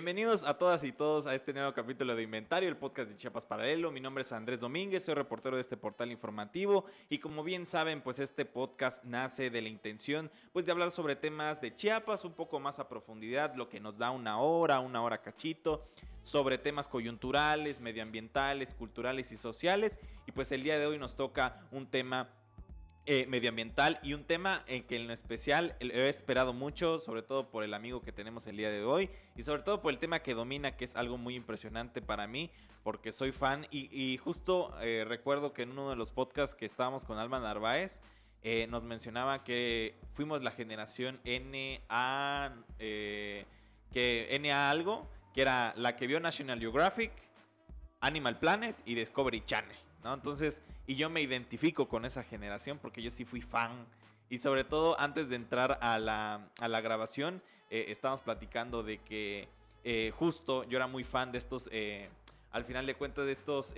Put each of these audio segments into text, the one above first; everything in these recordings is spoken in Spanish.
Bienvenidos a todas y todos a este nuevo capítulo de Inventario, el podcast de Chiapas Paralelo. Mi nombre es Andrés Domínguez, soy reportero de este portal informativo y como bien saben, pues este podcast nace de la intención pues de hablar sobre temas de Chiapas un poco más a profundidad, lo que nos da una hora, una hora cachito, sobre temas coyunturales, medioambientales, culturales y sociales. Y pues el día de hoy nos toca un tema eh, medioambiental y un tema en que en lo especial he esperado mucho, sobre todo por el amigo que tenemos el día de hoy y sobre todo por el tema que domina, que es algo muy impresionante para mí, porque soy fan y, justo eh, recuerdo que en uno de los podcasts que estábamos con Alma Narváez, eh, nos mencionaba que fuimos la generación NA, que NA algo, que era la que vio National Geographic, Animal Planet y Discovery Channel. ¿No? Entonces, y yo me identifico con esa generación porque yo sí fui fan. Y sobre todo, antes de entrar a la, a la grabación, eh, estábamos platicando de que eh, justo yo era muy fan de estos, eh, al final de cuentas, de estos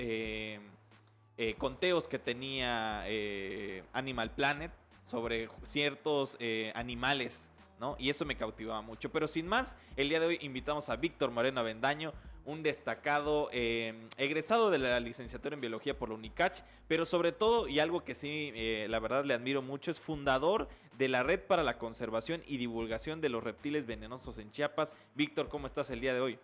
conteos que tenía Animal Planet sobre ciertos animales ¿no? Y eso me cautivaba mucho. Pero sin más, el día de hoy invitamos a Víctor Moreno Avendaño, un destacado eh, egresado de la licenciatura en biología por la UNICACH, pero sobre todo, y algo que sí, eh, la verdad le admiro mucho, es fundador de la Red para la Conservación y Divulgación de los Reptiles Venenosos en Chiapas. Víctor, ¿cómo estás el día de hoy?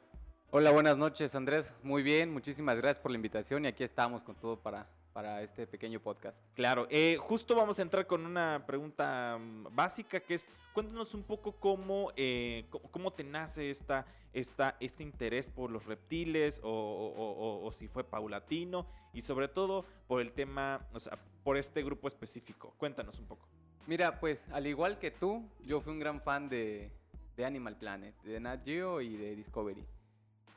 Hola, buenas noches Andrés. Muy bien, muchísimas gracias por la invitación y aquí estamos con todo para para este pequeño podcast. Claro, eh, justo vamos a entrar con una pregunta mm, básica que es, cuéntanos un poco cómo, eh, cómo te nace esta, esta, este interés por los reptiles o, si fue paulatino y sobre todo por el tema, o sea, por este grupo específico. Cuéntanos un poco. Mira, pues al igual que tú, yo fui un gran fan de, de Animal Planet, de Nat Geo y de Discovery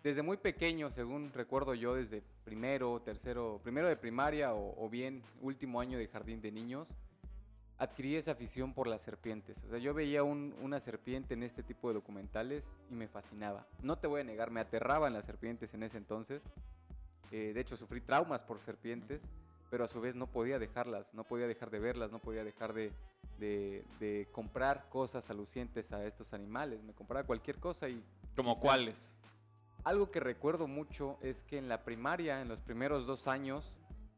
desde muy pequeño, según recuerdo yo, desde primero, tercero, primero de primaria o, bien último año de jardín de niños, adquirí esa afición por las serpientes. O sea, yo veía una serpiente en este tipo de documentales y me fascinaba. No te voy a negar, me aterraban las serpientes en ese entonces. Eh, de hecho, sufrí traumas por serpientes, pero a su vez no podía dejarlas, no podía dejar de verlas, no podía dejar de, de comprar cosas alucientes a estos animales. Me compraba cualquier cosa y... ¿Como cuáles? Algo que recuerdo mucho es que en la primaria, en los primeros dos años,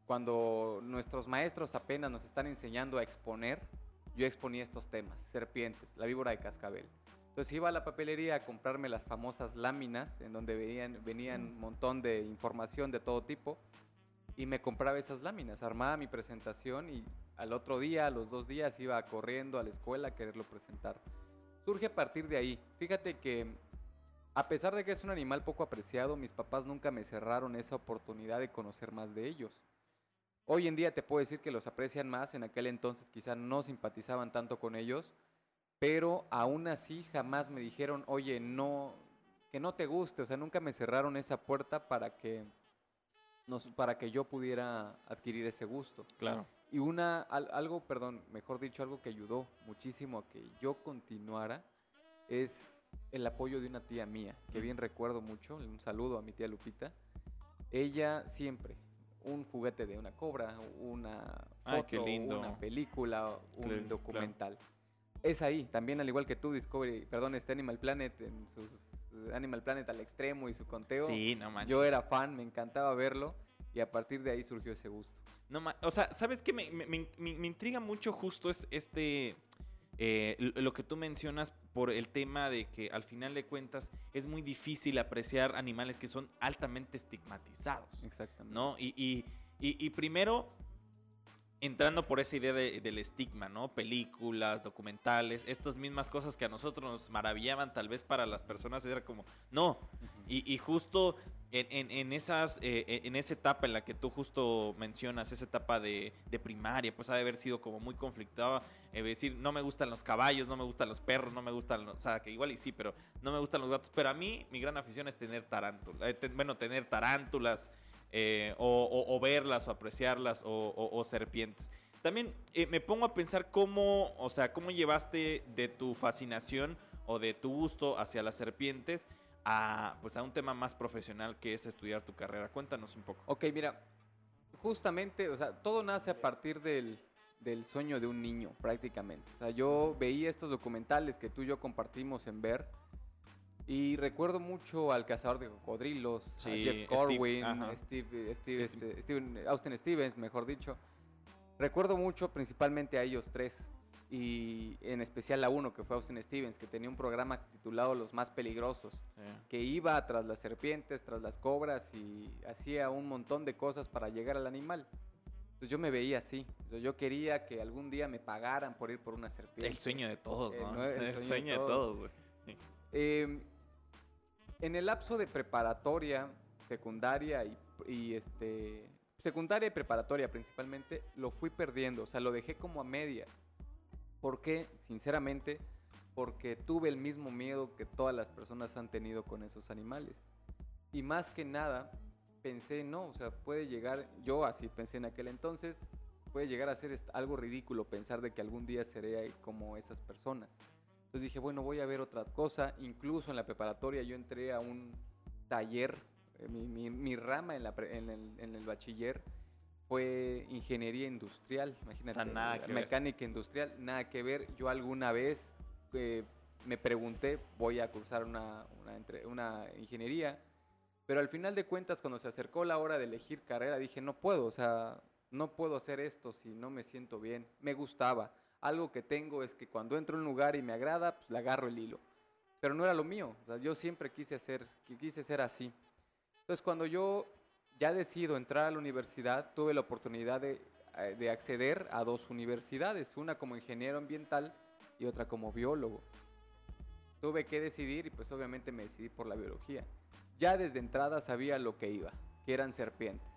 cuando nuestros maestros apenas nos están enseñando a exponer, yo exponía estos temas, serpientes, la víbora de cascabel. Entonces iba a la papelería a comprarme las famosas láminas, en donde venían, venían un montón de información de todo tipo, y me compraba esas láminas, armaba mi presentación y al otro día, a los dos días, iba corriendo a la escuela a quererlo presentar. Surge a partir de ahí. Fíjate que a pesar de que es un animal poco apreciado, mis papás nunca me cerraron esa oportunidad de conocer más de ellos. Hoy en día te puedo decir que los aprecian más, en aquel entonces quizá no simpatizaban tanto con ellos, pero aún así jamás me dijeron, oye, no, que no te guste, o sea, nunca me cerraron esa puerta para que, para que yo pudiera adquirir ese gusto. Claro. Y una, algo, perdón, mejor dicho, algo que ayudó muchísimo a que yo continuara es el apoyo de una tía mía, que bien recuerdo mucho, un saludo a mi tía Lupita. Ella siempre, un juguete de una cobra, una foto, una película, un documental. Es ahí, también al igual que tú, Discovery, perdón, este Animal Planet en sus Animal Planet al extremo y su conteo. Sí, no manches. Yo era fan, me encantaba verlo y a partir de ahí surgió ese gusto. No, o sea, ¿sabes qué? Me, me, intriga mucho justo es este eh, lo que tú mencionas por el tema de que al final de cuentas es muy difícil apreciar animales que son altamente estigmatizados. Exactamente. ¿no? Y, y, primero, entrando por esa idea del estigma, ¿no? Películas, documentales, estas mismas cosas que a nosotros nos maravillaban, tal vez para las personas era como, no. y, justo en, esas, eh, en esa etapa en la que tú justo mencionas, esa etapa de, primaria, pues ha de haber sido como muy conflictada. Eh, decir, no me gustan los caballos, no me gustan los perros, no me gustan, o sea, que igual y sí, pero no me gustan los gatos. Pero a mí, mi gran afición es tener tarántulas, eh, bueno, tener tarántulas, o, verlas, o apreciarlas, o, serpientes. También me pongo a pensar cómo, o sea, cómo llevaste de tu fascinación o de tu gusto hacia las serpientes a, pues a un tema más profesional que es estudiar tu carrera. Cuéntanos un poco. Ok, mira, justamente, o sea, todo nace a partir del, del sueño de un niño, prácticamente. O sea, yo veía estos documentales que tú y yo compartimos en Ver Y recuerdo mucho al cazador de cocodrilos, a Sí, Jeff Steve, Corwin. Steve, Steve, Steve. este, Steven- Austin Stevens, mejor dicho. Recuerdo mucho principalmente a ellos tres. Y en especial a uno que fue Austin Stevens, que tenía un programa titulado Los más peligrosos Sí. que iba tras las serpientes, tras las cobras y hacía un montón de cosas para llegar al animal. Entonces yo me veía así. Yo quería que algún día me pagaran por ir por una serpiente. El sueño de todos, El ¿no? el el sueño sueño, de todos. güey. Eh, en el lapso de preparatoria, secundaria y, y, este secundaria y preparatoria principalmente, lo fui perdiendo, o sea, lo dejé como a medias. ¿Por qué? Sinceramente, porque tuve el mismo miedo que todas las personas han tenido con esos animales. Y más que nada, pensé, no, o sea, puede llegar, yo así pensé en aquel entonces, puede llegar a ser algo ridículo pensar de que algún día seré como esas personas. Entonces dije, bueno, voy a ver otra cosa. Incluso en la preparatoria yo entré a un taller. eh, Mi, mi- mi rama en, la en el, en el bachiller fue ingeniería industrial. Imagínate, nada ver. mecánica industrial, nada que ver. Yo alguna vez eh, me pregunté, voy a cursar una, una ingeniería. Pero al final de cuentas, cuando se acercó la hora de elegir carrera, dije, no puedo, o sea, no puedo hacer esto si no me siento bien. Me gustaba. Algo que tengo es que cuando entro a un lugar y me agrada, pues le agarro el hilo. Pero no era lo mío. Yo siempre quise hacer, qui- quise ser así. Entonces, cuando yo ya decido entrar a la universidad, tuve la oportunidad de, eh, de acceder a dos universidades, una como ingeniero ambiental y otra como biólogo. Tuve que decidir y pues obviamente me decidí por la biología. Ya desde entrada sabía lo que iba, que eran serpientes.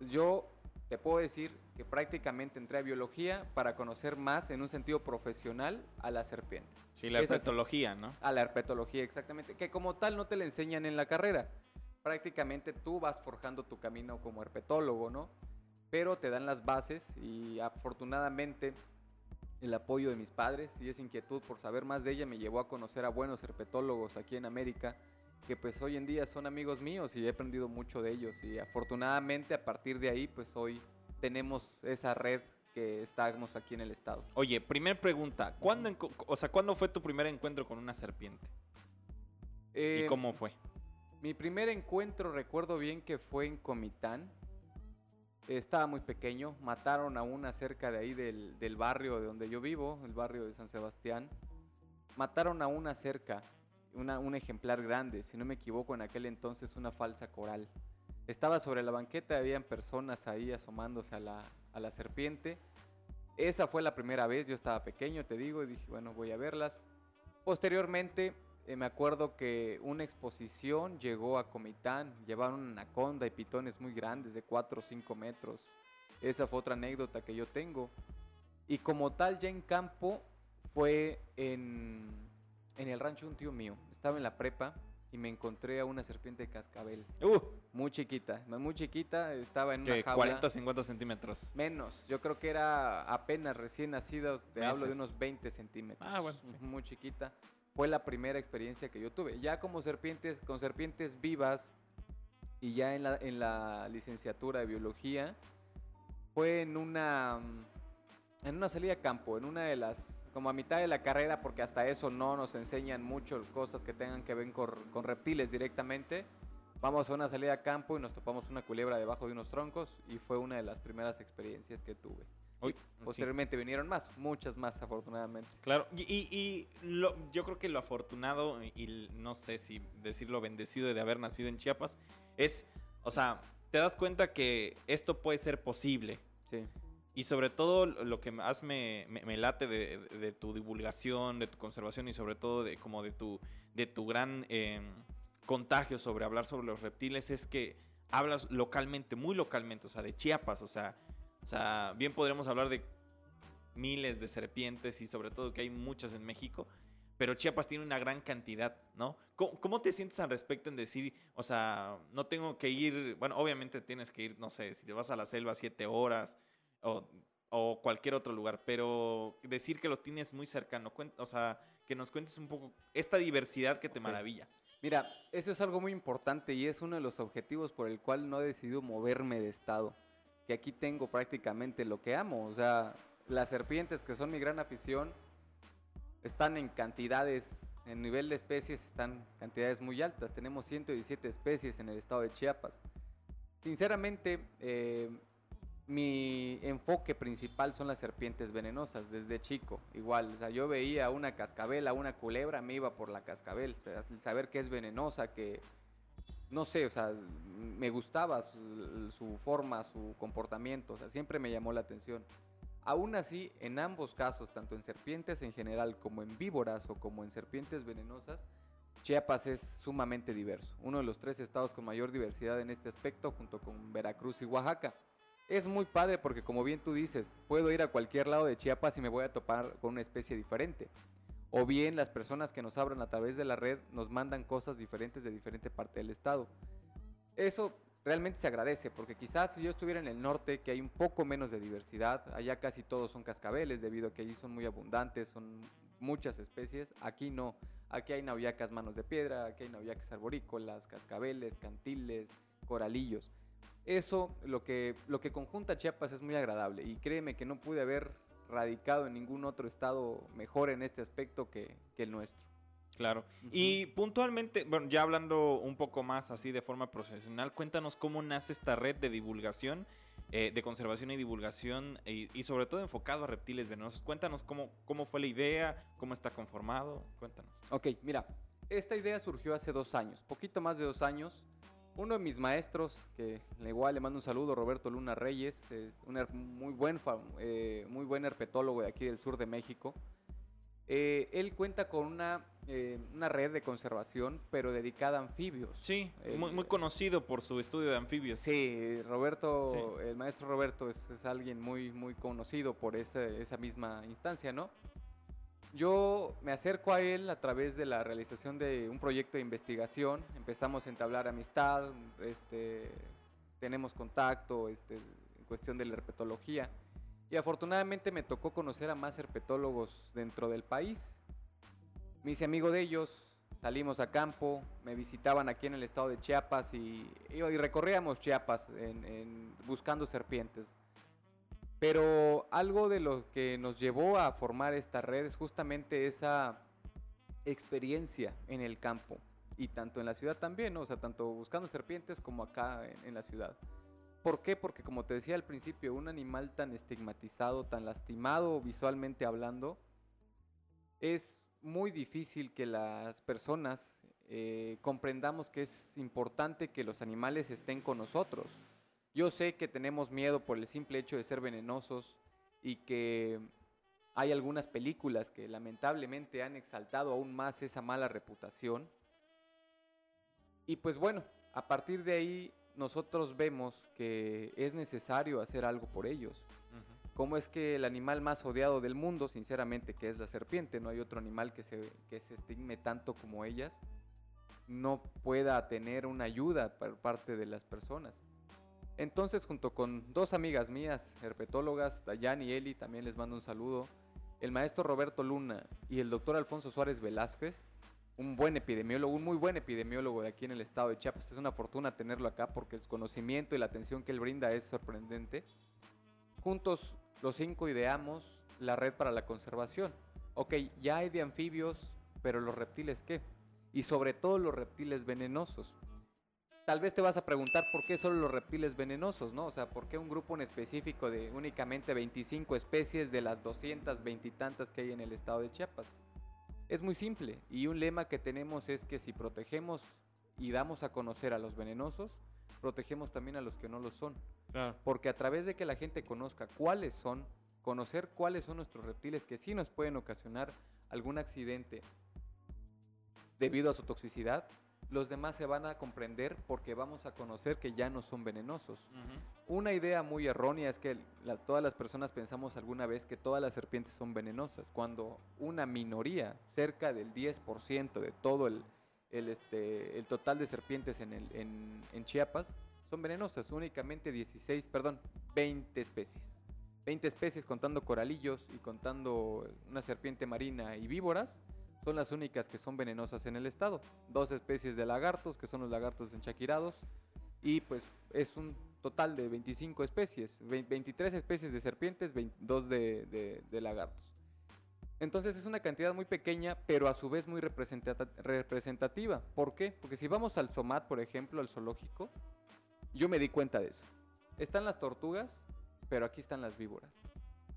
Yo te puedo decir que prácticamente entré a biología para conocer más en un sentido profesional a las serpientes. Sí, la herpetología, ¿no? A la herpetología, exactamente. Que como tal no te la enseñan en la carrera. Prácticamente tú vas forjando tu camino como herpetólogo, ¿no? Pero te dan las bases y afortunadamente el apoyo de mis padres y esa inquietud por saber más de ella me llevó a conocer a buenos herpetólogos aquí en América que pues hoy en día son amigos míos y he aprendido mucho de ellos y afortunadamente a partir de ahí pues hoy tenemos esa red que estamos aquí en el estado. Oye, primer pregunta. ¿Cuándo, o sea, ¿cuándo fue tu primer encuentro con una serpiente? ¿Y Eh, cómo fue? Mi primer encuentro recuerdo bien que fue en Comitán. Estaba muy pequeño, mataron a una cerca de ahí del, del barrio de donde yo vivo, el barrio de San Sebastián. Mataron a una cerca, un ejemplar grande, si no me equivoco en aquel entonces una falsa coral. Estaba sobre la banqueta, habían personas ahí asomándose a la, a la serpiente. Esa fue la primera vez, yo estaba pequeño, te digo, y dije, bueno, voy a verlas. Posteriormente, eh, me acuerdo que una exposición llegó a Comitán, llevaron una anaconda y pitones muy grandes de 4 o 5 metros. Esa fue otra anécdota que yo tengo. Y como tal, ya en campo, fue en, en el rancho un tío mío. Estaba en la prepa y me encontré a una serpiente de cascabel, Uh, muy chiquita, muy chiquita, estaba en una jaula. 40, 50 centímetros. Menos, yo creo que era apenas recién nacidos, te hablo de unos 20 centímetros. Ah, bueno, sí. Muy chiquita. Fue la primera experiencia que yo tuve. Ya como serpientes, con serpientes vivas y ya en la, en la licenciatura de biología, fue en una, mm, en una salida a campo, en una de las, como a mitad de la carrera, porque hasta eso no nos enseñan mucho cosas que tengan que ver con, con reptiles directamente. Vamos a una salida a campo y nos topamos una culebra debajo de unos troncos y fue una de las primeras experiencias que tuve. Sí. posteriormente vinieron más, muchas más afortunadamente. Claro, y, y- y lo- yo creo que lo afortunado y, y no sé si decirlo bendecido de haber nacido en Chiapas es, o sea, te das cuenta que esto puede ser posible. Sí. Y sobre todo lo que más me, me- me late de, de tu divulgación, de tu conservación y sobre todo de como de tu, de tu gran eh, contagio sobre hablar sobre los reptiles es que hablas localmente, muy localmente, o sea, de Chiapas, o sea, o sea, bien podremos hablar de miles de serpientes y sobre todo que hay muchas en México, pero Chiapas tiene una gran cantidad, ¿no? ¿Cómo, cómo te sientes al respecto en decir, o sea, no tengo que ir, bueno, obviamente tienes que ir, no sé, si te vas a la selva siete horas o, o cualquier otro lugar, pero decir que lo tienes muy cercano, cuen- o sea, que nos cuentes un poco esta diversidad que te maravilla. Mira, eso es algo muy importante y es uno de los objetivos por el cual no he decidido moverme de estado. Que aquí tengo prácticamente lo que amo. O sea, las serpientes, que son mi gran afición, están en cantidades En nivel de especies están cantidades muy altas. Tenemos 117 especies en el estado de Chiapas. Sinceramente, eh, mi enfoque principal son las serpientes venenosas desde chico. Igual, o sea, yo veía una cascabel, una culebra, me iba por la cascabel. O sea, saber que es venenosa, que no sé, o sea, me gustaba su, su, forma, su comportamiento, o sea, siempre me llamó la atención. Aún así, en ambos casos, tanto en serpientes en general como en víboras o como en serpientes venenosas, Chiapas es sumamente diverso, uno de los tres estados con mayor diversidad en este aspecto junto con Veracruz y Oaxaca. Es muy padre porque como bien tú dices, puedo ir a cualquier lado de Chiapas y me voy a topar con una especie diferente. O bien las personas que nos abran a través de la red nos mandan cosas diferentes de diferente parte del estado. Eso realmente se agradece, porque quizás si yo estuviera en el norte, que hay un poco menos de diversidad, allá casi todos son cascabeles, debido a que allí son muy abundantes, son muchas especies, aquí no, aquí hay nauyacas manos de piedra, aquí hay nauyacas arborícolas, cascabeles, cantiles, coralillos. Eso, lo que, lo que conjunta Chiapas es muy agradable y créeme que no pude haber radicado en ningún otro estado mejor en este aspecto que, que el nuestro. Claro. Y puntualmente, bueno, ya hablando un poco más así de forma profesional, cuéntanos cómo nace esta red de divulgación, eh, de conservación y divulgación, y, y, sobre todo enfocado a reptiles venenosos. Cuéntanos cómo, cómo fue la idea, cómo está conformado, cuéntanos. Ok, mira, esta idea surgió hace dos años, poquito más de dos años. Uno de mis maestros, que igual le mando un saludo, Roberto Luna Reyes, es un muy buen, eh, muy buen herpetólogo de aquí del sur de México. Eh, él cuenta con una, eh, una, red de conservación, pero dedicada a anfibios. Sí, muy, muy, conocido por su estudio de anfibios. Sí, Roberto, sí. el maestro Roberto es, es, alguien muy, muy conocido por esa, esa misma instancia, ¿no? Yo me acerco a él a través de la realización de un proyecto de investigación. Empezamos a entablar amistad, este, tenemos contacto este, en cuestión de la herpetología. Y afortunadamente me tocó conocer a más herpetólogos dentro del país. Me hice amigo de ellos, salimos a campo, me visitaban aquí en el estado de Chiapas y, y recorríamos Chiapas buscando serpientes. Pero algo de lo que nos llevó a formar esta red es justamente esa experiencia en el campo y tanto en la ciudad también, o sea, tanto buscando serpientes como acá en, en la ciudad. ¿Por qué? Porque como te decía al principio, un animal tan estigmatizado, tan lastimado visualmente hablando, es muy difícil que las personas eh, comprendamos que es importante que los animales estén con nosotros. Yo sé que tenemos miedo por el simple hecho de ser venenosos y que hay algunas películas que lamentablemente han exaltado aún más esa mala reputación. Y pues bueno, a partir de ahí nosotros vemos que es necesario hacer algo por ellos. Uh -huh. ¿Cómo es que el animal más odiado del mundo, sinceramente, que es la serpiente, no hay otro animal que se, que se estigme tanto como ellas, no pueda tener una ayuda por parte de las personas? Entonces, junto con dos amigas mías, herpetólogas, Dayan y Eli, también les mando un saludo, el maestro Roberto Luna y el doctor Alfonso Suárez Velázquez, un buen epidemiólogo, un muy buen epidemiólogo de aquí en el estado de Chiapas. Es una fortuna tenerlo acá porque el conocimiento y la atención que él brinda es sorprendente. Juntos los cinco ideamos la red para la conservación. Ok, ya hay de anfibios, pero los reptiles qué? Y sobre todo los reptiles venenosos. Tal vez te vas a preguntar por qué solo los reptiles venenosos, ¿no? O sea, ¿por qué un grupo en específico de únicamente 25 especies de las 220 y tantas que hay en el estado de Chiapas? Es muy simple y un lema que tenemos es que si protegemos y damos a conocer a los venenosos, protegemos también a los que no lo son. Claro. Porque a través de que la gente conozca cuáles son, conocer cuáles son nuestros reptiles que sí nos pueden ocasionar algún accidente debido a su toxicidad, los demás se van a comprender porque vamos a conocer que ya no son venenosos. Uh -huh. Una idea muy errónea es que la, todas las personas pensamos alguna vez que todas las serpientes son venenosas, cuando una minoría, cerca del 10% de todo el, el, este, el total de serpientes en, el, en, en Chiapas, son venenosas, únicamente 16, perdón, 20 especies. 20 especies contando coralillos y contando una serpiente marina y víboras, son las únicas que son venenosas en el estado. Dos especies de lagartos, que son los lagartos enchaquirados, y pues es un total de 25 especies, 23 especies de serpientes, 22 de, lagartos. Entonces es una cantidad muy pequeña, pero a su vez muy representativa. ¿Por qué? Porque si vamos al SOMAT, por ejemplo, al zoológico, yo me di cuenta de eso. Están las tortugas, pero aquí están las víboras.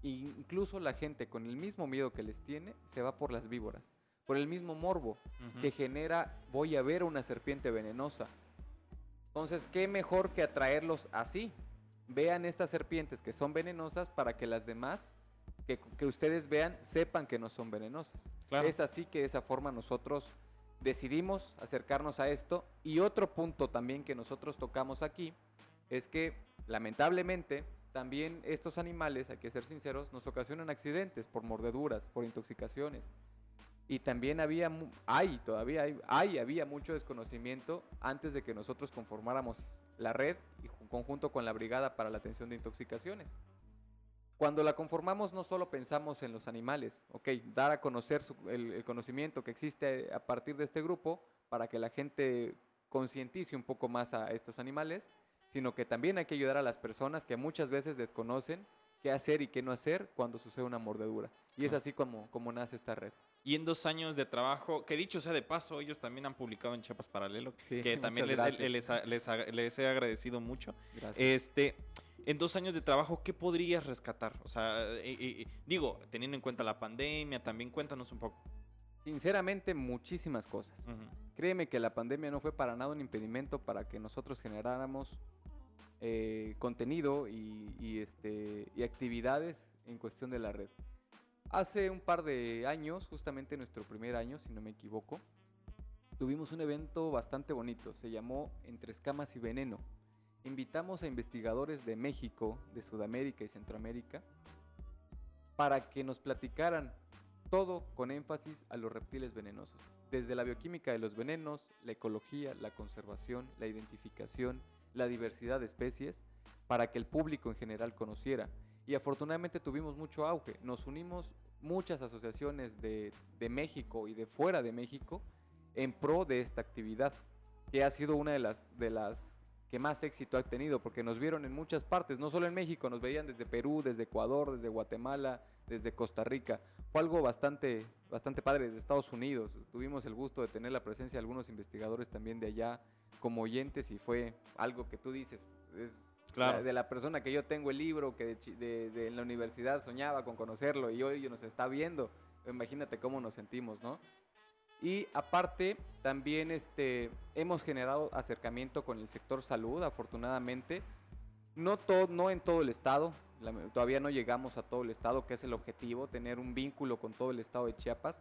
Y incluso la gente con el mismo miedo que les tiene se va por las víboras, por el mismo morbo que genera voy a ver una serpiente venenosa. Entonces, ¿qué mejor que atraerlos así? Vean estas serpientes que son venenosas para que las demás que, que ustedes vean sepan que no son venenosas. Claro. Es así que de esa forma nosotros decidimos acercarnos a esto. Y otro punto también que nosotros tocamos aquí es que lamentablemente también estos animales, hay que ser sinceros, nos ocasionan accidentes por mordeduras, por intoxicaciones. Y también había, hay, todavía hay, hay, había mucho desconocimiento antes de que nosotros conformáramos la red y ju- conjunto con la Brigada para la Atención de Intoxicaciones. Cuando la conformamos no solo pensamos en los animales, ok, dar a conocer su- el, el conocimiento que existe a partir de este grupo para que la gente concientice un poco más a estos animales, sino que también hay que ayudar a las personas que muchas veces desconocen qué hacer y qué no hacer cuando sucede una mordedura. Y es así como, como nace esta red. Y en dos años de trabajo, que dicho sea de paso, ellos también han publicado en Chiapas Paralelo, Sí, que también les, he agradecido mucho. Gracias. Este, en dos años de trabajo, ¿qué podrías rescatar? O sea, eh, eh, eh, digo, teniendo en cuenta la pandemia, también cuéntanos un poco. Sinceramente, muchísimas cosas. Créeme que la pandemia no fue para nada un impedimento para que nosotros generáramos eh, contenido y, y, este, y actividades en cuestión de la red. Hace un par de años, justamente nuestro primer año, si no me equivoco, tuvimos un evento bastante bonito. Se llamó Entre Escamas y Veneno. Invitamos a investigadores de México, de Sudamérica y Centroamérica para que nos platicaran todo con énfasis a los reptiles venenosos. Desde la bioquímica de los venenos, la ecología, la conservación, la identificación, la diversidad de especies, para que el público en general conociera. Y afortunadamente tuvimos mucho auge. Nos unimos muchas asociaciones de, de México y de fuera de México en pro de esta actividad, que ha sido una de las, de las que más éxito ha tenido, porque nos vieron en muchas partes, no solo en México, nos veían desde Perú, desde Ecuador, desde Guatemala, desde Costa Rica. Fue algo bastante, bastante padre desde Estados Unidos. Tuvimos el gusto de tener la presencia de algunos investigadores también de allá como oyentes y fue algo que tú dices, es Claro. la- de la persona que yo tengo el libro, que de, de- de en la universidad soñaba con conocerlo y hoy nos está viendo. Imagínate cómo nos sentimos, ¿no? Y aparte, también este, hemos generado acercamiento con el sector salud, afortunadamente. No, to- no en todo el estado, la- todavía no llegamos a todo el estado, que es el objetivo, tener un vínculo con todo el estado de Chiapas.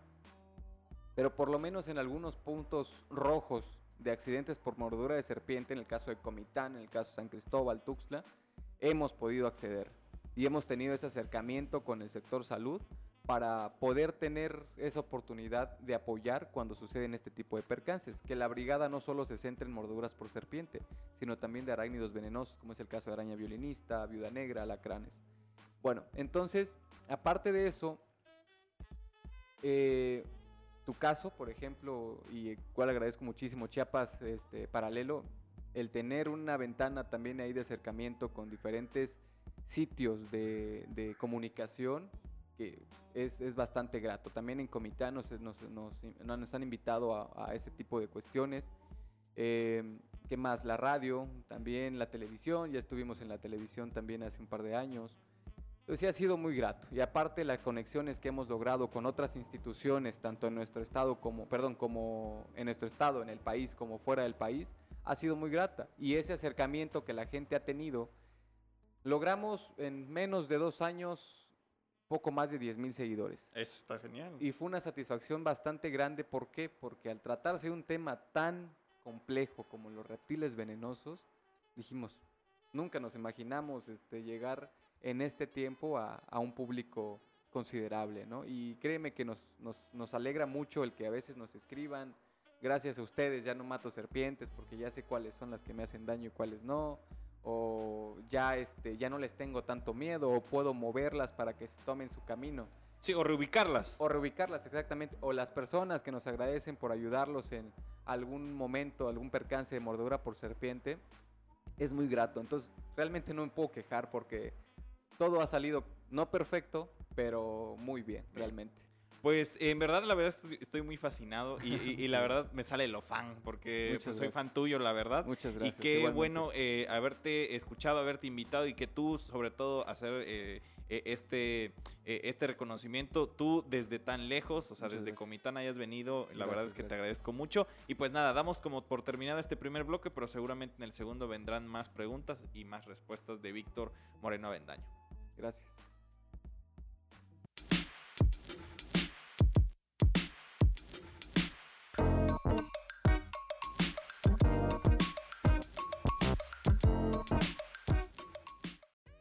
Pero por lo menos en algunos puntos rojos de accidentes por mordedura de serpiente, en el caso de Comitán, en el caso de San Cristóbal, Tuxtla, hemos podido acceder. Y hemos tenido ese acercamiento con el sector salud para poder tener esa oportunidad de apoyar cuando suceden este tipo de percances. Que la brigada no solo se centre en mordeduras por serpiente, sino también de arácnidos venenosos, como es el caso de araña violinista, viuda negra, alacranes. Bueno, entonces, aparte de eso, eh, tu caso, por ejemplo, y cual agradezco muchísimo, Chiapas este, Paralelo, el tener una ventana también ahí de acercamiento con diferentes sitios de, comunicación, que es, es bastante grato. También en Comitán nos, nos, nos- nos han invitado a, a ese tipo de cuestiones. Eh, ¿Qué más? La radio, también la televisión, ya estuvimos en la televisión también hace un par de años. Entonces sí ha sido muy grato. Y aparte las conexiones que hemos logrado con otras instituciones, tanto en nuestro estado como, perdón, como en nuestro estado, en el país, como fuera del país, ha sido muy grata. Y ese acercamiento que la gente ha tenido, logramos en menos de dos años poco más de 10 mil seguidores. Eso está genial. Y fue una satisfacción bastante grande. ¿Por qué? Porque al tratarse de un tema tan complejo como los reptiles venenosos, dijimos, nunca nos imaginamos este, llegar en este tiempo a, a un público considerable, ¿no? Y créeme que nos, nos, nos alegra mucho el que a veces nos escriban, gracias a ustedes ya no mato serpientes porque ya sé cuáles son las que me hacen daño y cuáles no, o ya, este, ya no les tengo tanto miedo, o puedo moverlas para que se tomen su camino. Sí, o reubicarlas. O reubicarlas exactamente. O las personas que nos agradecen por ayudarlos en algún momento, algún percance de mordedura por serpiente. Es muy grato. Entonces, realmente no me puedo quejar porque todo ha salido no perfecto, pero muy bien, realmente. Pues en verdad, la verdad, estoy- muy fascinado y, y- y la verdad me sale lo fan, porque pues, soy fan tuyo, la verdad. Muchas Y gracias. qué igualmente. bueno eh, haberte escuchado, haberte invitado y que tú, sobre todo, hacer eh, eh, este, eh, este reconocimiento, tú desde tan lejos, o sea, Muchas desde gracias. Comitán hayas venido, la verdad es que te agradezco mucho. Y pues nada, damos como por terminado este primer bloque, pero seguramente en el segundo vendrán más preguntas y más respuestas de Víctor Moreno Avendaño. Gracias.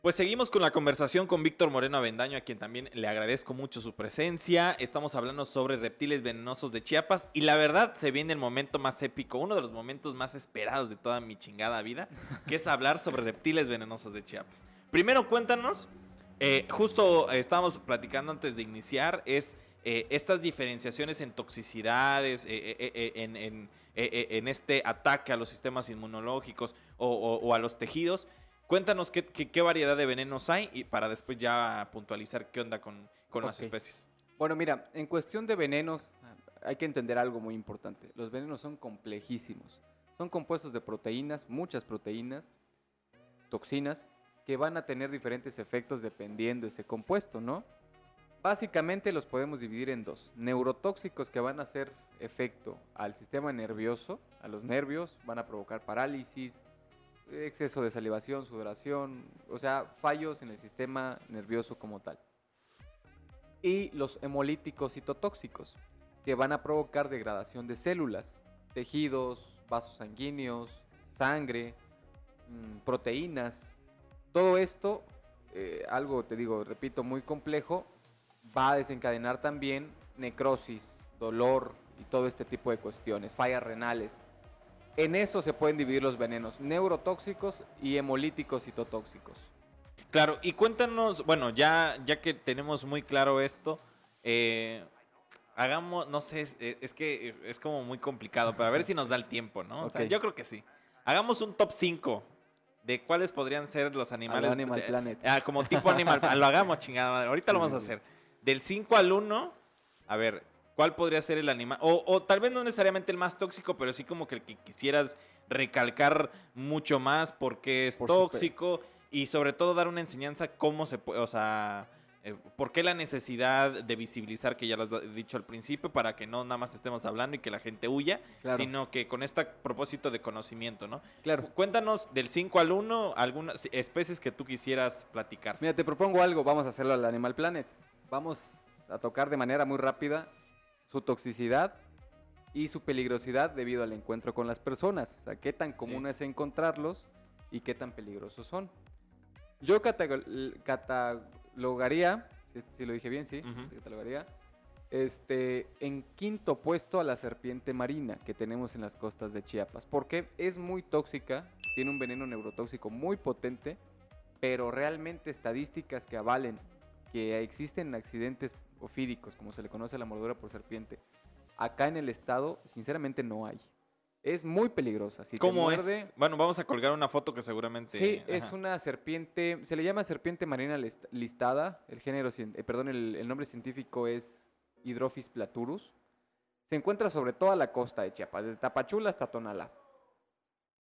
Pues seguimos con la conversación con Víctor Moreno Avendaño, a quien también le agradezco mucho su presencia. Estamos hablando sobre reptiles venenosos de Chiapas y la verdad se viene el momento más épico, uno de los momentos más esperados de toda mi chingada vida, que es hablar sobre reptiles venenosos de Chiapas. Primero cuéntanos, eh, justo eh, estábamos platicando antes de iniciar, es eh, estas diferenciaciones en toxicidades, eh, en, en, en este ataque a los sistemas inmunológicos o, o- o a los tejidos. Cuéntanos qué, qué- qué variedad de venenos hay y para después ya puntualizar qué onda con, con las especies. Bueno, mira, en cuestión de venenos, hay que entender algo muy importante. Los venenos son complejísimos. Son compuestos de proteínas, muchas proteínas, toxinas, que van a tener diferentes efectos dependiendo de ese compuesto, ¿no? Básicamente los podemos dividir en dos. Neurotóxicos que van a hacer efecto al sistema nervioso, a los nervios, van a provocar parálisis, exceso de salivación, sudoración, o sea, fallos en el sistema nervioso como tal y los hemolíticos citotóxicos, que van a provocar degradación de células, tejidos, vasos sanguíneos, sangre, mm, proteínas. Todo esto, eh, algo te digo, repito, muy complejo, va a desencadenar también necrosis, dolor y todo este tipo de cuestiones, fallas renales. En eso se pueden dividir los venenos, neurotóxicos y hemolíticos citotóxicos. Claro, y cuéntanos, bueno, ya, ya que tenemos muy claro esto, eh, hagamos, no sé, es, es que eh, es como muy complicado, pero a ver si nos da el tiempo, ¿no? O sea, yo creo que sí. Hagamos un top 5 de cuáles podrían ser los animales. Animal de- Planet. Ah, como tipo animal. lo hagamos, chingada madre. Ahorita lo vamos a hacer. Del 5 al 1, a ver, ¿cuál podría ser el animal? O, o tal vez no necesariamente el más tóxico, pero sí como que el que quisieras recalcar mucho más porque es Por tóxico y sobre todo dar una enseñanza cómo se puede, o sea, eh, por qué la necesidad de visibilizar, que ya lo has dicho al principio, para que no nada más estemos hablando y que la gente huya, Claro. sino que con este propósito de conocimiento, ¿no? Claro. Cuéntanos del 5 al 1 algunas especies que tú quisieras platicar. Mira, te propongo algo, vamos a hacerlo al Animal Planet. Vamos a tocar de manera muy rápida su toxicidad y su peligrosidad debido al encuentro con las personas. O sea, qué tan común es encontrarlos y qué tan peligrosos son. Yo catago- l- catalogaría, si, si lo dije bien, sí, Ujú. catalogaría, este, en quinto puesto a la serpiente marina que tenemos en las costas de Chiapas. Porque es muy tóxica, tiene un veneno neurotóxico muy potente, pero realmente estadísticas que avalen que existen accidentes ofídicos, como se le conoce a la mordedura por serpiente, acá en el estado, sinceramente no hay. Es muy peligrosa. Si te ¿Cómo muerde- es? Bueno, vamos a colgar una foto que seguramente... Sí, es una serpiente, se le llama serpiente marina list- listada, el género, eh, perdón, el, el nombre científico es Hydrophis platurus. Se encuentra sobre toda la costa de Chiapas, desde Tapachula hasta Tonalá.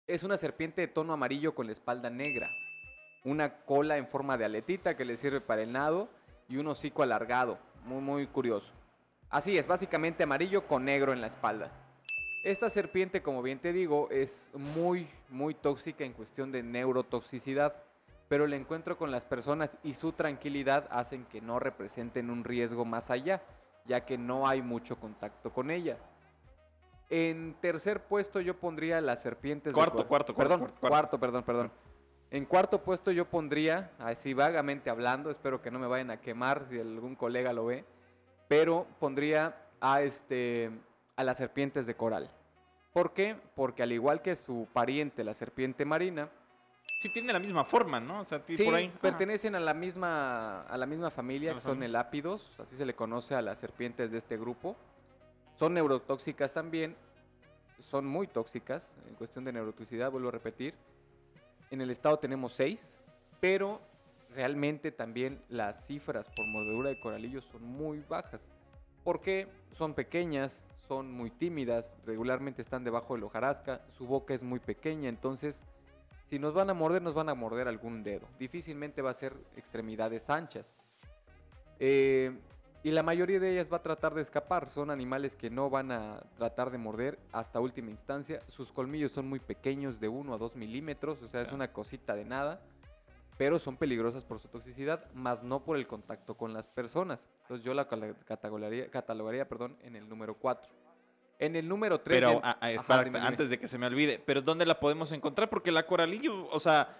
Es una serpiente de tono amarillo con la espalda negra, una cola en forma de aletita que le sirve para el nado y un hocico alargado, muy muy curioso. Así es, básicamente amarillo con negro en la espalda. Esta serpiente, como bien te digo, es muy, muy tóxica en cuestión de neurotoxicidad, pero el encuentro con las personas y su tranquilidad hacen que no representen un riesgo más allá, ya que no hay mucho contacto con ella. En tercer puesto yo pondría las serpientes de Cuarto, cuarto, cuarto, perdón, cuarto, cuarto. cuarto, perdón, perdón. En cuarto puesto yo pondría, así vagamente hablando, espero que no me vayan a quemar si algún colega lo ve, pero pondría a este a las serpientes de coral. ¿Por qué? Porque al igual que su pariente, la serpiente marina, Sí, tiene la misma forma, ¿no? O sea, sí, por ahí... pertenecen a la misma a la misma familia, que son elápidos, así se le conoce a las serpientes de este grupo. Son neurotóxicas también, son muy tóxicas en cuestión de neurotoxicidad, vuelvo a repetir. En el estado tenemos seis, pero realmente también las cifras por mordedura de coralillos son muy bajas. Porque son pequeñas, son muy tímidas, regularmente están debajo del hojarasca, su boca es muy pequeña, entonces si nos van a morder, nos van a morder algún dedo. Difícilmente va a ser extremidades anchas. Eh, y la mayoría de ellas va a tratar de escapar. Son animales que no van a tratar de morder hasta última instancia. Sus colmillos son muy pequeños, de 1 a 2 milímetros, o sea, es Sí. una cosita de nada. Pero son peligrosas por su toxicidad, más no por el contacto con las personas. Entonces yo la catalogaría, catalogaría perdón, en el número 4. En el número 3... Pero, a- a- espera, antes de que se me olvide, ¿pero dónde la podemos encontrar? Porque la coralillo, o sea,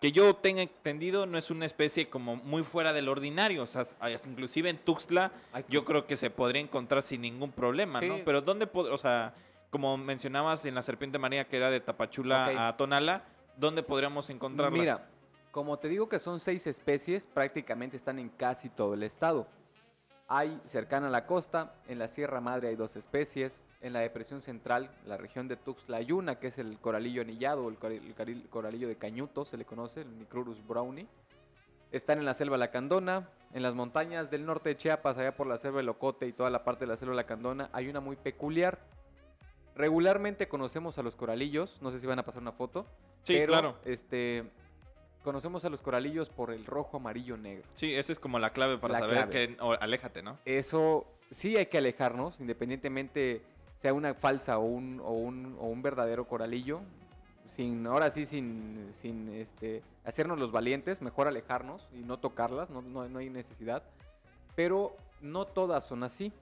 que yo tenga entendido, no es una especie como muy fuera del ordinario. O sea, hay- inclusive en Tuxtla, yo creo que se podría encontrar sin ningún problema, ¿no? Pero ¿dónde, o sea, como mencionabas en la Serpiente María, que era de Tapachula a Tonala, ¿dónde podríamos encontrarla? Mira, como te digo que son seis especies, prácticamente están en casi todo el estado. Hay cercana a la costa, en la Sierra Madre hay dos especies, en la depresión central, la región de Tuxtla hay una, que es el coralillo anillado, el el coralillo de cañuto, se le conoce, el Micrurus brownie. Están en la selva lacandona, en las montañas del norte de Chiapas, allá por la selva de Locote y toda la parte de la selva lacandona, hay una muy peculiar. Regularmente conocemos a los coralillos, no sé si van a pasar una foto. Sí, pero, claro. Este, conocemos a los coralillos por el rojo, amarillo, negro. Sí, esa es como la clave para La saber clave. que... o aléjate, ¿no? Eso sí hay que alejarnos, independientemente sea una falsa o un, o un, o un verdadero coralillo. Sin, ahora sí, sin, sin este, hacernos los valientes, mejor alejarnos y no tocarlas, no, no, no hay necesidad. Pero no todas son así.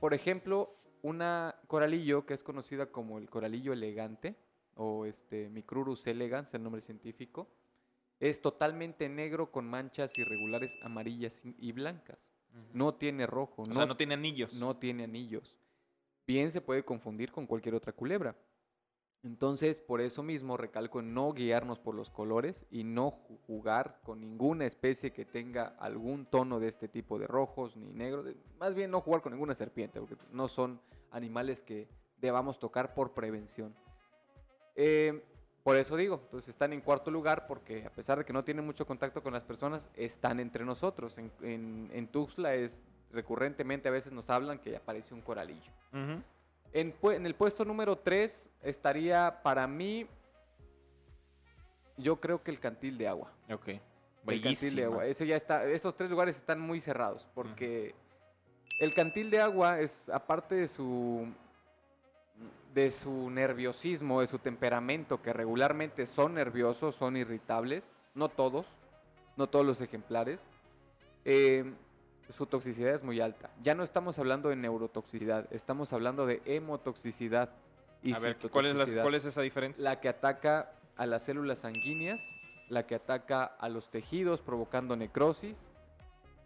Por ejemplo, una coralillo que es conocida como el coralillo elegante, o este Micrurus elegans, el nombre científico, es totalmente negro con manchas irregulares amarillas y- blancas. No tiene rojo, O no, sea, no tiene anillos. no tiene anillos. Bien se puede confundir con cualquier otra culebra. Entonces, por eso mismo recalco no guiarnos por los colores y no ju- jugar con ninguna especie que tenga algún tono de este tipo de rojos ni negros. Más bien no jugar con ninguna serpiente, porque no son animales que debamos tocar por prevención. Eh, por eso digo, pues están en cuarto lugar porque a pesar de que no tienen mucho contacto con las personas, están entre nosotros. En, en, en Tuxtla es recurrentemente a veces nos hablan que apareció un coralillo. En, el puesto número 3 estaría para mí, yo creo que el cantil de agua. Ok. El cantil de Bellísima. agua. Eso ya está, estos tres lugares están muy cerrados porque el cantil de agua es, aparte de su, de su nerviosismo, de su temperamento, que regularmente son nerviosos, son irritables, no todos, no todos los ejemplares, eh, su toxicidad es muy alta. Ya no estamos hablando de neurotoxicidad, estamos hablando de hemotoxicidad. Y A ver, ¿cuál es, la- ¿cuál es esa diferencia? la que ataca a las células sanguíneas, la que ataca a los tejidos provocando necrosis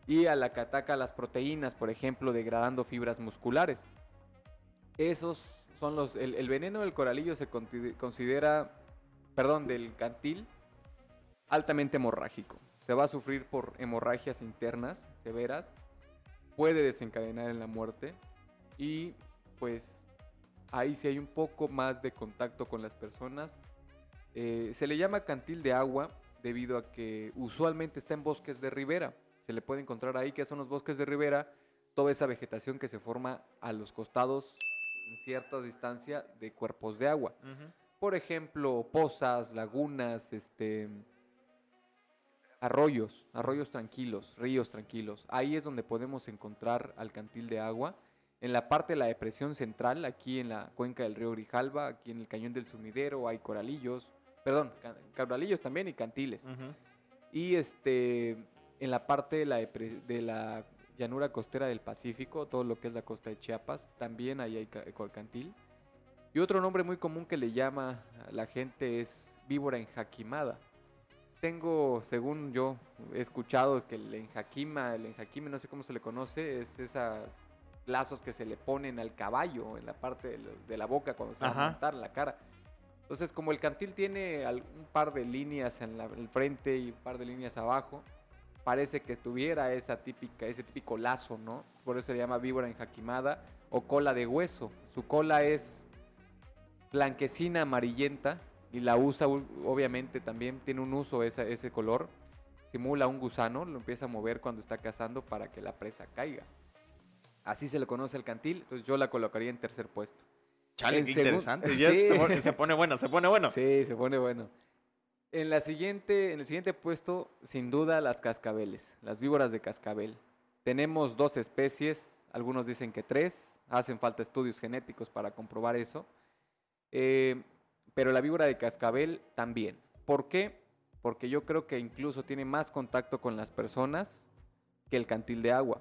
y a la que ataca a las proteínas, por ejemplo, degradando fibras musculares. Esos son los... El, el veneno del coralillo se considera, perdón, del cantil, altamente hemorrágico. Se va a sufrir por hemorragias internas severas, puede desencadenar en la muerte y pues ahí sí hay un poco más de contacto con las personas. Eh, se le llama cantil de agua debido a que usualmente está en bosques de ribera. Se le puede encontrar ahí que son los bosques de ribera, toda esa vegetación que se forma a los costados en cierta distancia de cuerpos de agua. Por ejemplo, pozas, lagunas, este, arroyos, arroyos tranquilos, ríos tranquilos. Ahí es donde podemos encontrar al cantil de agua. En la parte de la depresión central, aquí en la cuenca del río Grijalba, aquí en el cañón del sumidero, hay coralillos, perdón, ca- coralillos también y cantiles. Y este, en la parte de la, de la llanura costera del Pacífico, todo lo que es la costa de Chiapas, también ahí hay ca- colcantil. Y otro nombre muy común que le llama a la gente es víbora enjaquimada. Tengo, según yo he escuchado, es que el enjaquima, el enjaquime, no sé cómo se le conoce, es esas lazos que se le ponen al caballo en la parte de, la boca cuando se va Ajá. a montar la cara. Entonces, como el cantil tiene un par de líneas en la- el frente y un par de líneas abajo, parece que tuviera esa típica, ese típico lazo, ¿no? Por eso se llama víbora enjaquimada o cola de hueso. Su cola es blanquecina amarillenta y la usa obviamente también tiene un uso esa- ese color. Simula un gusano, lo empieza a mover cuando está cazando para que la presa caiga. Así se le conoce al cantil, entonces yo la colocaría en tercer puesto. Chale, qué interesante. Sí. se pone bueno, se pone bueno. Sí, se pone bueno. En, la siguiente, en el siguiente puesto, sin duda, las cascabeles, las víboras de cascabel. Tenemos dos especies, algunos dicen que tres, hacen falta estudios genéticos para comprobar eso. Eh, pero la víbora de cascabel también. ¿Por qué? Porque yo creo que incluso tiene más contacto con las personas que el cantil de agua.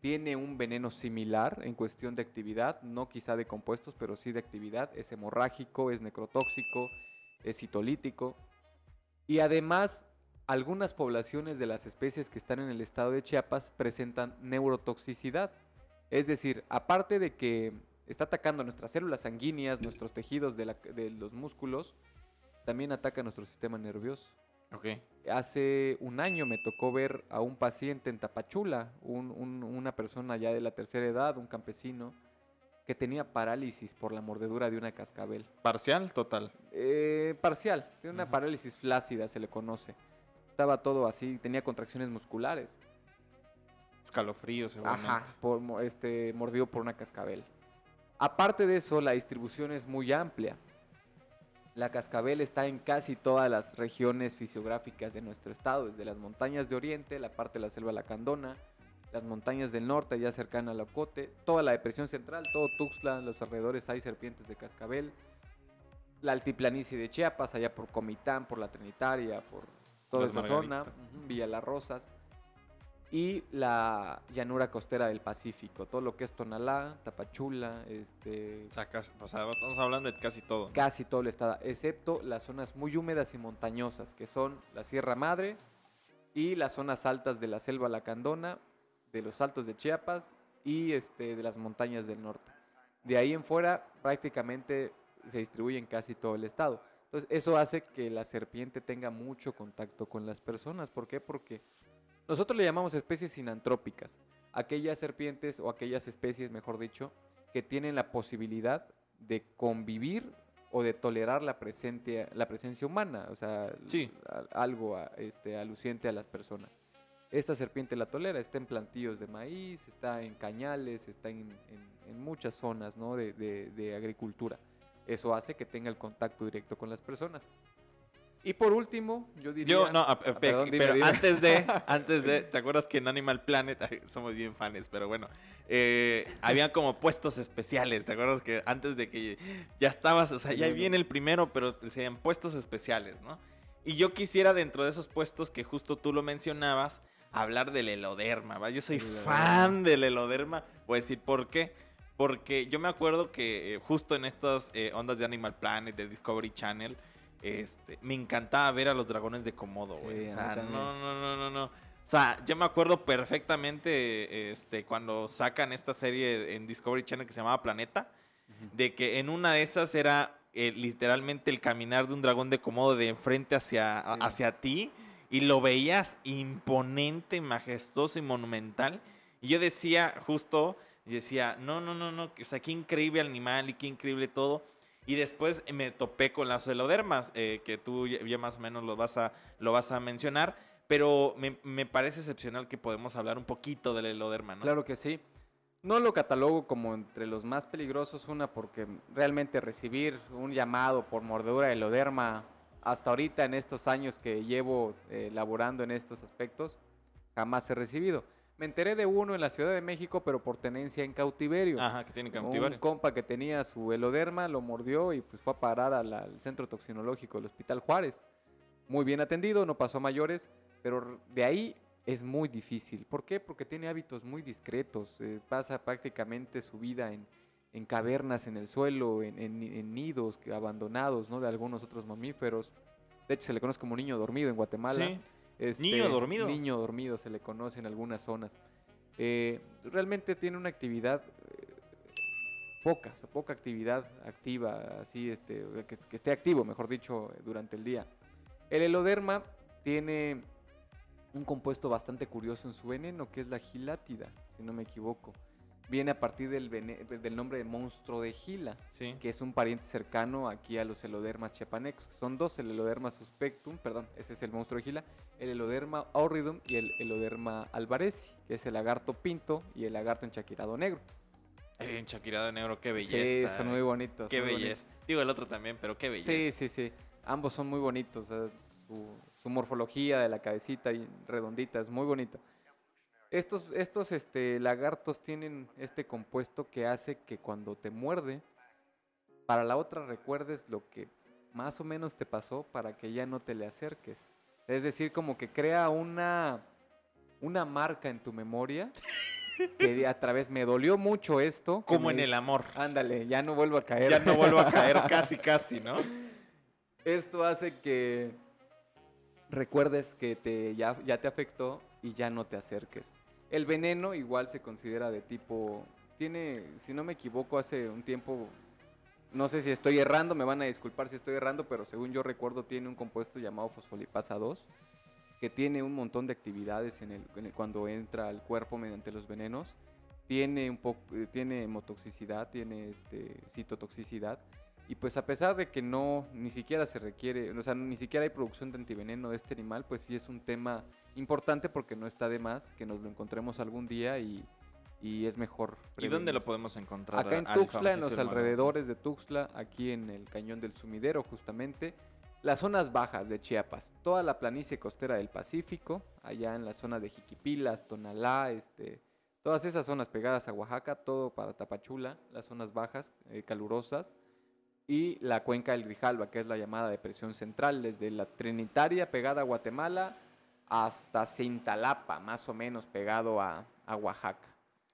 Tiene un veneno similar en cuestión de actividad, no quizá de compuestos, pero sí de actividad. Es hemorrágico, es necrotóxico, es citolítico. Y además, algunas poblaciones de las especies que están en el estado de Chiapas presentan neurotoxicidad. Es decir, aparte de que está atacando nuestras células sanguíneas, nuestros tejidos de, la- de los músculos, también ataca nuestro sistema nervioso. Ok. Hace un año me tocó ver a un paciente en Tapachula, un- un- una persona ya de la tercera edad, un campesino, que tenía parálisis por la mordedura de una cascabel. Parcial, total. Eh, parcial, tiene una parálisis flácida, se le conoce. Estaba todo así, tenía contracciones musculares. Escalofrío, seguramente. Ajá, por, este, mordido por una cascabel. Aparte de eso, la distribución es muy amplia. La cascabel está en casi todas las regiones fisiográficas de nuestro estado, desde las montañas de oriente, la parte de la selva lacandona, las montañas del norte, ya cercana a Locote, toda la depresión central, todo Tuxtla, los alrededores hay serpientes de cascabel, la altiplanicie de Chiapas, allá por Comitán, por la Trinitaria, por toda Las esa zona, Villa Las Rosas, y la llanura costera del Pacífico, todo lo que es Tonalá, Tapachula, este, O sea, casi- o sea, estamos hablando de casi todo. ¿no? casi todo el estado, excepto las zonas muy húmedas y montañosas, que son la Sierra Madre y las zonas altas de la selva lacandona, de los altos de Chiapas y este, de las montañas del norte. De ahí en fuera prácticamente se distribuye en casi todo el estado. Entonces eso hace que la serpiente tenga mucho contacto con las personas. ¿Por qué? Porque nosotros le llamamos especies sinantrópicas. Aquellas serpientes o aquellas especies, mejor dicho, que tienen la posibilidad de convivir o de tolerar la, presente, la presencia humana, o sea, Sí. algo este, aluciente a las personas. Esta serpiente la tolera, está en plantíos de maíz, está en cañales, está en, en- en muchas zonas ¿no? de, de- de agricultura. Eso hace que tenga el contacto directo con las personas. Y por último, yo diría... Yo, no, a- a- Ah, perdón, dime, pero dime. antes de, antes de, ¿te acuerdas que en Animal Planet, somos bien fans, pero bueno, eh, había como puestos especiales, ¿te acuerdas que antes de que ya estabas, o sea, ya viene el primero, pero decían puestos especiales, ¿no? Y yo quisiera dentro de esos puestos que justo tú lo mencionabas, hablar del heloderma, ¿va? Yo soy fan del heloderma, voy a decir por qué. Porque yo me acuerdo que eh, justo en estas eh, ondas de Animal Planet, de Discovery Channel, este, me encantaba ver a los dragones de Komodo, güey. Sí, o sea, no, no, no, no, no. O sea, yo me acuerdo perfectamente este, cuando sacan esta serie en Discovery Channel que se llamaba Planeta, de que en una de esas era eh, literalmente el caminar de un dragón de Komodo de enfrente hacia, Sí. hacia ti y lo veías imponente, majestuoso y monumental. Y yo decía justo, decía, no, no, no, no, o sea, qué increíble animal y qué increíble todo. Y después me topé con las celodermas, eh, que tú ya, más o menos lo vas a, lo vas a mencionar, pero me, me parece excepcional que podemos hablar un poquito del heloderma, ¿no? Claro que sí. No lo catalogo como entre los más peligrosos, una porque realmente recibir un llamado por mordedura de heloderma hasta ahorita en estos años que llevo eh, laborando en estos aspectos, jamás he recibido. Me enteré de uno en la Ciudad de México, pero por tenencia en cautiverio. Ajá, que tiene Un cautiverio. compa que tenía su heloderma lo mordió y pues fue a parar al centro toxinológico del Hospital Juárez. Muy bien atendido, no pasó a mayores, pero de ahí es muy difícil. ¿Por qué? Porque tiene hábitos muy discretos. eh, pasa prácticamente su vida en, en cavernas en el suelo, en, en ni- en nidos abandonados ¿no? de algunos otros mamíferos. De hecho, se le conoce como niño dormido en Guatemala. Sí. Este, Niño dormido. Niño dormido se le conoce en algunas zonas. Eh, realmente tiene una actividad eh, poca, o sea, poca actividad activa, así, este, que, que esté activo, mejor dicho, durante el día. El heloderma tiene un compuesto bastante curioso en su veneno, que es la gilátida, si no me equivoco. Viene a partir del, nombre de monstruo de Gila, Sí. que es un pariente cercano aquí a los helodermas chiapanecos. que Son dos, el heloderma suspectum, perdón, ese es el monstruo de Gila, el heloderma auridum y el heloderma alvarezi, que es el lagarto pinto y el lagarto enchaquirado negro. El enchaquirado negro, qué belleza. Sí, son muy bonitos. Qué muy belleza. bonitos. Digo, el otro también, pero qué belleza. Sí, sí, sí. Ambos son muy bonitos. su, su morfología de la cabecita y redondita es muy bonita. Estos, estos este, lagartos tienen este compuesto que hace que cuando te muerde, para la otra recuerdes lo que más o menos te pasó para que ya no te le acerques. Es decir, como que crea una, una marca en tu memoria que a través me dolió mucho esto. Como en el amor. Ándale, ya no vuelvo a caer. Ya no vuelvo a caer casi, casi, ¿no? Esto hace que recuerdes que te, ya, ya te afectó y ya no te acerques. El veneno igual se considera de tipo... Tiene, si no me equivoco, hace un tiempo... No sé si estoy errando, me van a disculpar si estoy errando, pero según yo recuerdo tiene un compuesto llamado fosfolipasa 2 que tiene un montón de actividades en el, cuando entra al cuerpo mediante los venenos. Tiene un poco, eh, tiene hemotoxicidad, tiene este, citotoxicidad. Y pues a pesar de que no, ni siquiera se requiere, o sea, ni siquiera hay producción de antiveneno de este animal, pues sí es un tema importante porque no está de más que nos lo encontremos algún día y, y es mejor. ¿Y dónde lo podemos encontrar? Acá en Tuxtla, en los alrededores de Tuxtla, aquí en el cañón del Sumidero justamente, las zonas bajas de Chiapas, toda la planicie costera del Pacífico, allá en la zona de Jiquipilas, Tonalá, este, todas esas zonas pegadas a Oaxaca, todo para Tapachula, las zonas bajas, eh, calurosas, y la cuenca del Grijalba, que es la llamada depresión central, desde la Trinitaria pegada a Guatemala hasta Cintalapa, más o menos pegado a, a Oaxaca.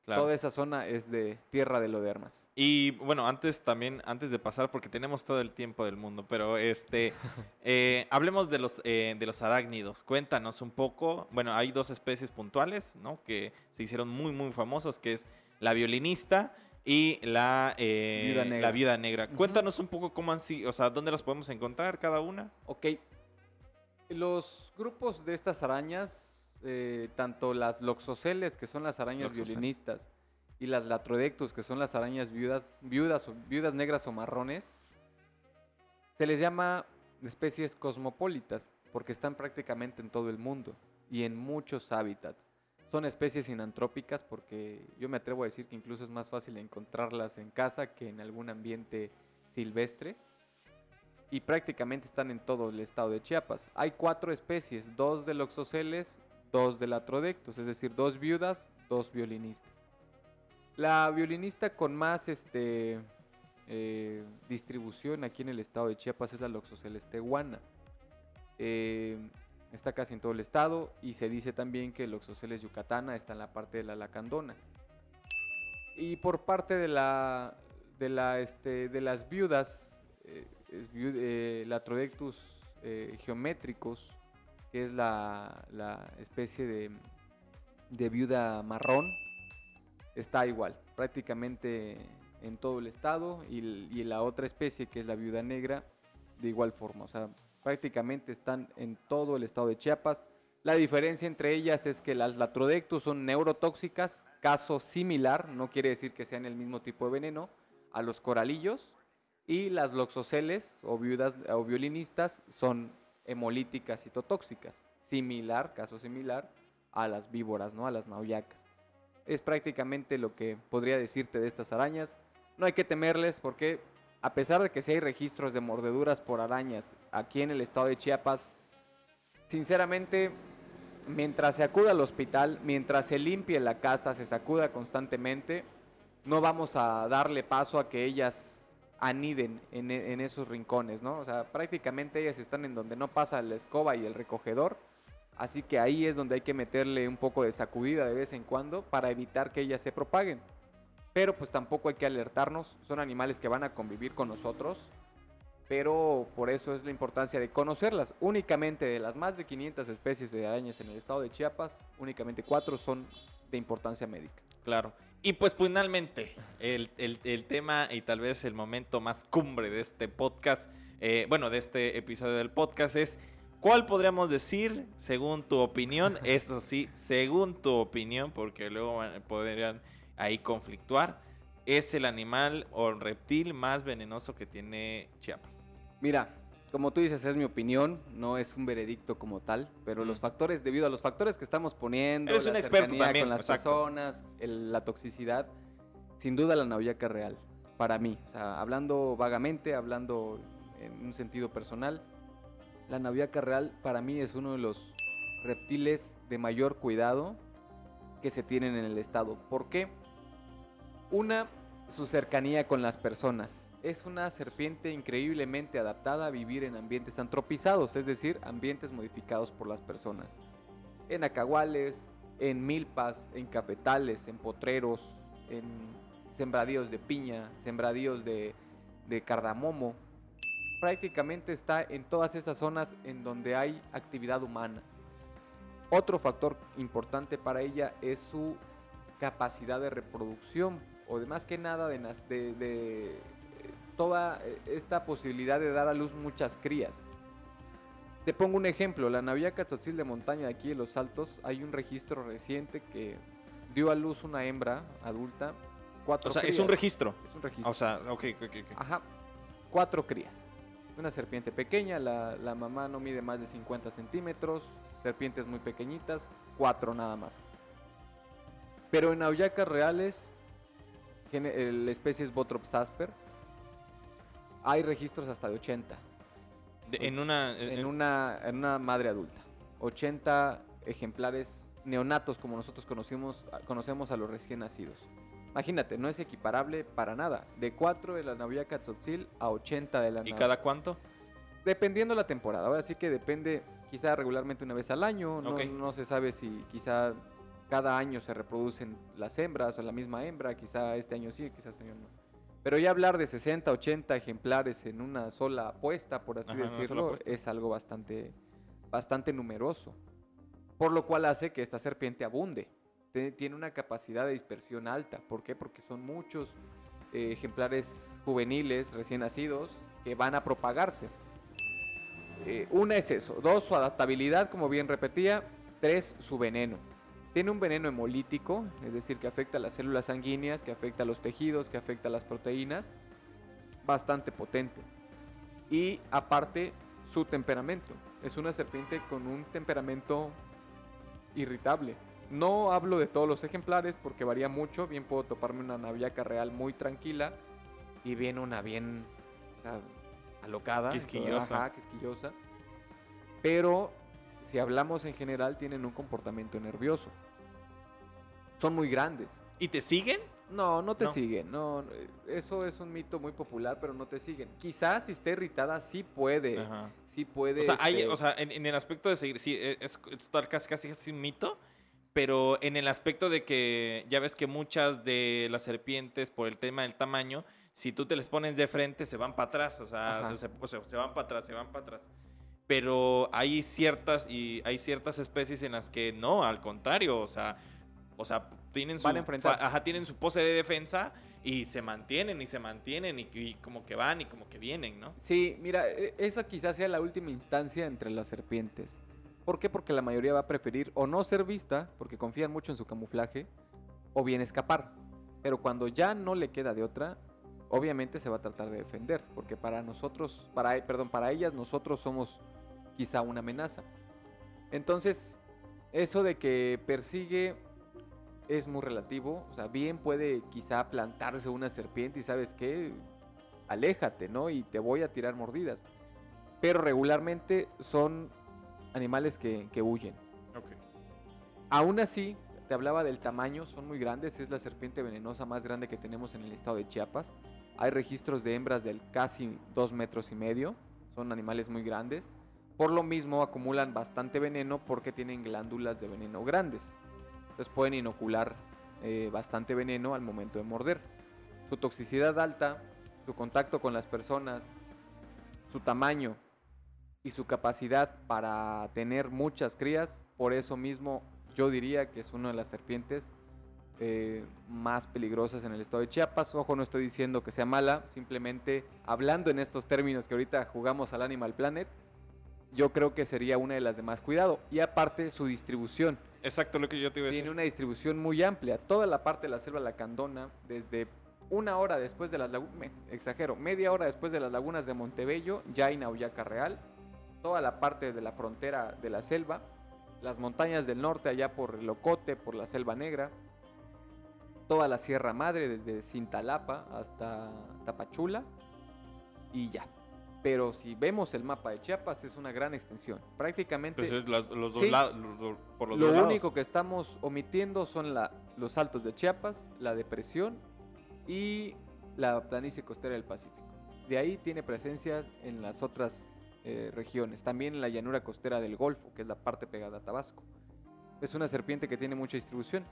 Claro. Toda esa zona es de tierra de lodermas. Y bueno, antes también, antes de pasar, porque tenemos todo el tiempo del mundo, pero este, eh, hablemos de los, eh, de los arácnidos. Cuéntanos un poco. Bueno, hay dos especies puntuales, ¿no? Que se hicieron muy, muy famosos, que es la violinista y la, eh, Viuda negra. la viuda negra. Cuéntanos un poco cómo han sido, o sea, dónde las podemos encontrar cada una. Ok. Los grupos de estas arañas, eh, tanto las loxoceles, que son las arañas Loxocel. violinistas, y las latrodectus, que son las arañas viudas, viudas, o- viudas negras o marrones, se les llama especies cosmopolitas, porque están prácticamente en todo el mundo y en muchos hábitats. Son especies inantrópicas porque yo me atrevo a decir que incluso es más fácil encontrarlas en casa que en algún ambiente silvestre y prácticamente están en todo el estado de Chiapas. Hay cuatro especies, dos de loxoceles, dos de latrodectus, es decir, dos viudas, dos violinistas. La violinista con más este, eh, distribución aquí en el estado de Chiapas es la loxoceles tehuana. Eh, está casi en todo el estado y se dice también que Loxoceles yucatana está en la parte de la lacandona. Y por parte de la de la este, de las viudas eh, eh, eh, geométricos, que es la, la especie de, de viuda marrón, está igual, prácticamente en todo el estado y, y la otra especie que es la viuda negra de igual forma, o sea, prácticamente están en todo el estado de Chiapas. La diferencia entre ellas es que las Latrodectus son neurotóxicas, caso similar, no quiere decir que sean el mismo tipo de veneno, a los coralillos, y las loxoceles o viudas o violinistas son hemolíticas citotóxicas, similar, caso similar a las víboras, ¿no? A las nauyacas. Es prácticamente lo que podría decirte de estas arañas. No hay que temerles porque a pesar de que sí hay registros de mordeduras por arañas aquí en el estado de Chiapas, sinceramente, mientras se acuda al hospital, mientras se limpie la casa, se sacuda constantemente, no vamos a darle paso a que ellas aniden en, e- en esos rincones, ¿no? O sea, prácticamente ellas están en donde no pasa la escoba y el recogedor, así que ahí es donde hay que meterle un poco de sacudida de vez en cuando para evitar que ellas se propaguen. Pero pues tampoco hay que alertarnos, son animales que van a convivir con nosotros, pero por eso es la importancia de conocerlas. Únicamente de las más de 500 especies de arañas en el estado de Chiapas, únicamente cuatro son de importancia médica. Claro. Y pues finalmente, el, el- el tema y tal vez el momento más cumbre de este podcast, eh, bueno, de este episodio del podcast es, ¿cuál podríamos decir, según tu opinión? Eso sí, según tu opinión, porque luego podrían ahí conflictuar. Es el animal o reptil más venenoso que tiene Chiapas. Mira, como tú dices, es mi opinión, no es un veredicto como tal, pero los factores, debido a los factores que estamos poniendo, Eres un experto también, con las exacto. personas, el- la toxicidad, sin duda la naviaca real, para mí. O sea, hablando vagamente, hablando en un sentido personal, la naviaca real para mí es uno de los reptiles de mayor cuidado que se tienen en el estado. ¿Por qué? Una, su cercanía con las personas. Es una serpiente increíblemente adaptada a vivir en ambientes antropizados, es decir, ambientes modificados por las personas. En acahuales, en milpas, en cafetales, en potreros, en sembradíos de piña, sembradíos de, de cardamomo. Prácticamente está en todas esas zonas en donde hay actividad humana. Otro factor importante para ella es su capacidad de reproducción, o de más que nada de, nas- de- de, toda eh, esta posibilidad de dar a luz muchas crías. Te pongo un ejemplo, la naviaca tzotzil de montaña de aquí en Los Altos, hay un registro reciente que dio a luz una hembra adulta, cuatro O sea, es crías. un registro. Es un registro. O sea, ok, ok, ok. Ajá, cuatro crías. Una serpiente pequeña, la, la mamá no mide más de 50 centímetros, serpientes muy pequeñitas, cuatro nada más. Pero en auyacas reales, la especie es Botrops asper, hay registros hasta de 80 De- en una... eh, en una, en una madre adulta. 80 ejemplares neonatos como nosotros conocimos, conocemos a los recién nacidos. Imagínate, no es equiparable para nada. De 4 de la Naviaca tzotzil a 80 de la ¿Y cada cuánto? Dependiendo la temporada. Ahora sí que depende, quizá regularmente una vez al año. No, no se sabe si quizá cada año se reproducen las hembras o la misma hembra. Quizá este año sí, quizás este año no. Pero ya hablar de 60, 80 ejemplares en una sola apuesta, por así Ajá, decirlo, es algo bastante, bastante numeroso. Por lo cual hace que esta serpiente abunde. Tiene una capacidad de dispersión alta. ¿Por qué? Porque son muchos eh, ejemplares juveniles recién nacidos que van a propagarse. Eh, una es eso. Dos, su adaptabilidad, como bien repetía. Tres, su veneno. Tiene un veneno hemolítico, es decir, que afecta a las células sanguíneas, que afecta a los tejidos, que afecta a las proteínas. Bastante potente. Y aparte, su temperamento. Es una serpiente con un temperamento irritable. No hablo de todos los ejemplares porque varía mucho. Bien puedo toparme una naviaca real muy tranquila y bien una bien o sea, alocada. Quisquillosa. Ajá, quisquillosa. Pero si hablamos en general tienen un comportamiento nervioso. Son muy grandes. ¿Y te siguen? No, no te No. siguen. No, eso es un mito muy popular, pero no te siguen. Quizás si esté irritada sí puede, Ajá. sí puede. O sea, hay, este, o sea en, en el aspecto de seguir, sí, e, es, es tal- casi, casi, casi un mito, pero en el aspecto de que ya ves que muchas de las serpientes, por el tema del tamaño, si tú te les pones de frente, se van para atrás, o sea, Ajá. se, o sea, se van para atrás, se van para atrás. Pero hay ciertas, y hay ciertas especies en las que no, al contrario, o sea, o sea, tienen su, ajá, tienen su pose de defensa y se mantienen y se mantienen y, y como que van y como que vienen, ¿no? Sí, mira, e- esa quizás sea la última instancia entre las serpientes. ¿Por qué? Porque la mayoría va a preferir o no ser vista, porque confían mucho en su camuflaje, o bien escapar. Pero cuando ya no le queda de otra, obviamente se va a tratar de defender, porque para nosotros, para, perdón, para ellas nosotros somos quizá una amenaza. Entonces, eso de que persigue es muy relativo, o sea, bien puede quizá plantarse una serpiente y sabes qué, aléjate, ¿no? Y te voy a tirar mordidas. Pero regularmente son animales que, que huyen. Aún así, te hablaba del tamaño, son muy grandes, es la serpiente venenosa más grande que tenemos en el estado de Chiapas. Hay registros de hembras del casi dos metros y medio, son animales muy grandes. Por lo mismo acumulan bastante veneno porque tienen glándulas de veneno grandes. Entonces pueden inocular eh, bastante veneno al momento de morder. Su toxicidad alta, su contacto con las personas, su tamaño y su capacidad para tener muchas crías, por eso mismo yo diría que es una de las serpientes eh, más peligrosas en el estado de Chiapas. Ojo, no estoy diciendo que sea mala, simplemente hablando en estos términos que ahorita jugamos al Animal Planet, yo creo que sería una de las de más cuidado. Y aparte su distribución. Exacto lo que yo te iba a decir. Tiene una distribución muy amplia. Toda la parte de la selva lacandona, desde una hora después de las lagunas, exagero, media hora después de las lagunas de Montebello, ya hay Nauyaca Real. Toda la parte de la frontera de la selva, las montañas del norte allá por el Ocote, por la Selva Negra, toda la Sierra Madre desde Cintalapa hasta Tapachula y ya. Pero si vemos el mapa de Chiapas es una gran extensión. Prácticamente Pues es la- los dos Sí. lados, los por los lo dos lados. único que estamos omitiendo son la- los altos de Chiapas, la depresión y la planicie costera del Pacífico. De ahí tiene presencia en las otras eh, regiones. También en la llanura costera del Golfo, que es la parte pegada a Tabasco. Es una serpiente que tiene mucha distribución.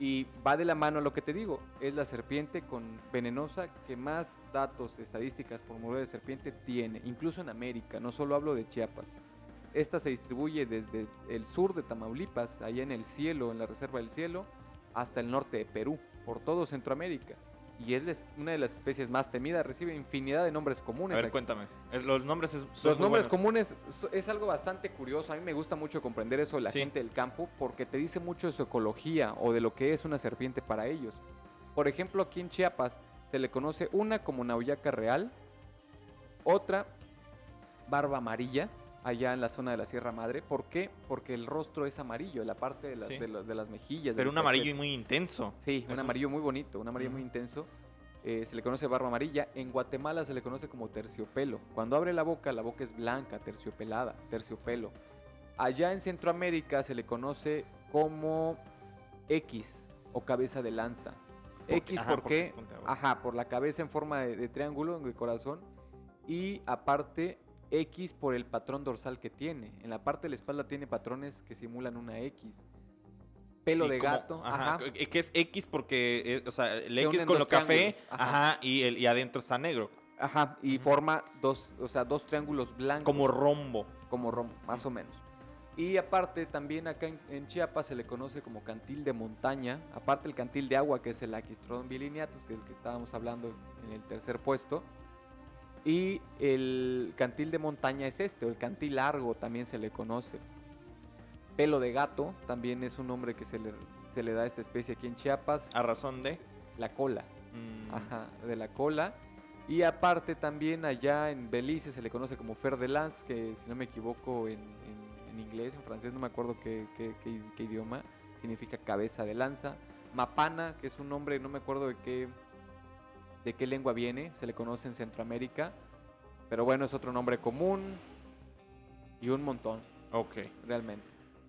Y va de la mano a lo que te digo. Es la serpiente con venenosa que más datos, estadísticas por mordida de serpiente tiene. Incluso en América. No solo hablo de Chiapas. Esta se distribuye desde el sur de Tamaulipas, allá en el cielo, en la reserva del cielo, hasta el norte de Perú, por todo Centroamérica. Y es una de las especies más temidas, recibe infinidad de nombres A comunes. ver, aquí. cuéntame. Los nombres es- son Los nombres buenos. comunes es algo bastante curioso. A mí me gusta mucho comprender eso de la Sí. gente del campo porque te dice mucho de su ecología o de lo que es una serpiente para ellos. Por ejemplo, aquí en Chiapas se le conoce una como Nauyaca real, otra barba amarilla, allá en la zona de la Sierra Madre. ¿Por qué? Porque el rostro es amarillo, la parte de las, Sí. de lo- de las mejillas. Pero un amarillo muy intenso. Sí, Es un amarillo muy bonito, un amarillo muy Ujú. intenso. Eh, se le conoce barba amarilla. En Guatemala se le conoce como terciopelo. Cuando abre la boca, la boca es blanca, terciopelada, terciopelo. Allá en Centroamérica se le conoce como X o cabeza de lanza. X Ajá, porque porque, ajá, por la cabeza en forma de, de triángulo, de corazón. Y aparte, X por el patrón dorsal que tiene. En la parte de la espalda tiene patrones que simulan una X. Pelo Sí, de como- gato. Ajá, ajá. que es X porque, es- o sea, el Se X con lo café, ajá, ajá. y, el, y adentro está negro. Ajá, y forma dos, o sea, dos triángulos blancos. Como rombo. como rombo, más o menos. Y aparte, también acá en, en Chiapas se le conoce como cantil de montaña. Aparte el cantil de agua, que es el Aquistrodon bilineatus, que es el que estábamos hablando en el tercer puesto. Y el cantil de montaña es este, o el cantil largo también se le conoce. Pelo de gato también es un nombre que se le, se le da a esta especie aquí en Chiapas. A razón de. La cola. mm, Ajá, de la cola. Y aparte también allá en Belice se le conoce como fer de lance, que si no me equivoco en, en- en inglés, en francés, no me acuerdo qué, qué- qué- qué idioma, significa cabeza de lanza. Mapana, que es un nombre, no me acuerdo de qué, de qué lengua viene, se le conoce en Centroamérica, pero bueno, es otro nombre común y un montón, Ok. realmente.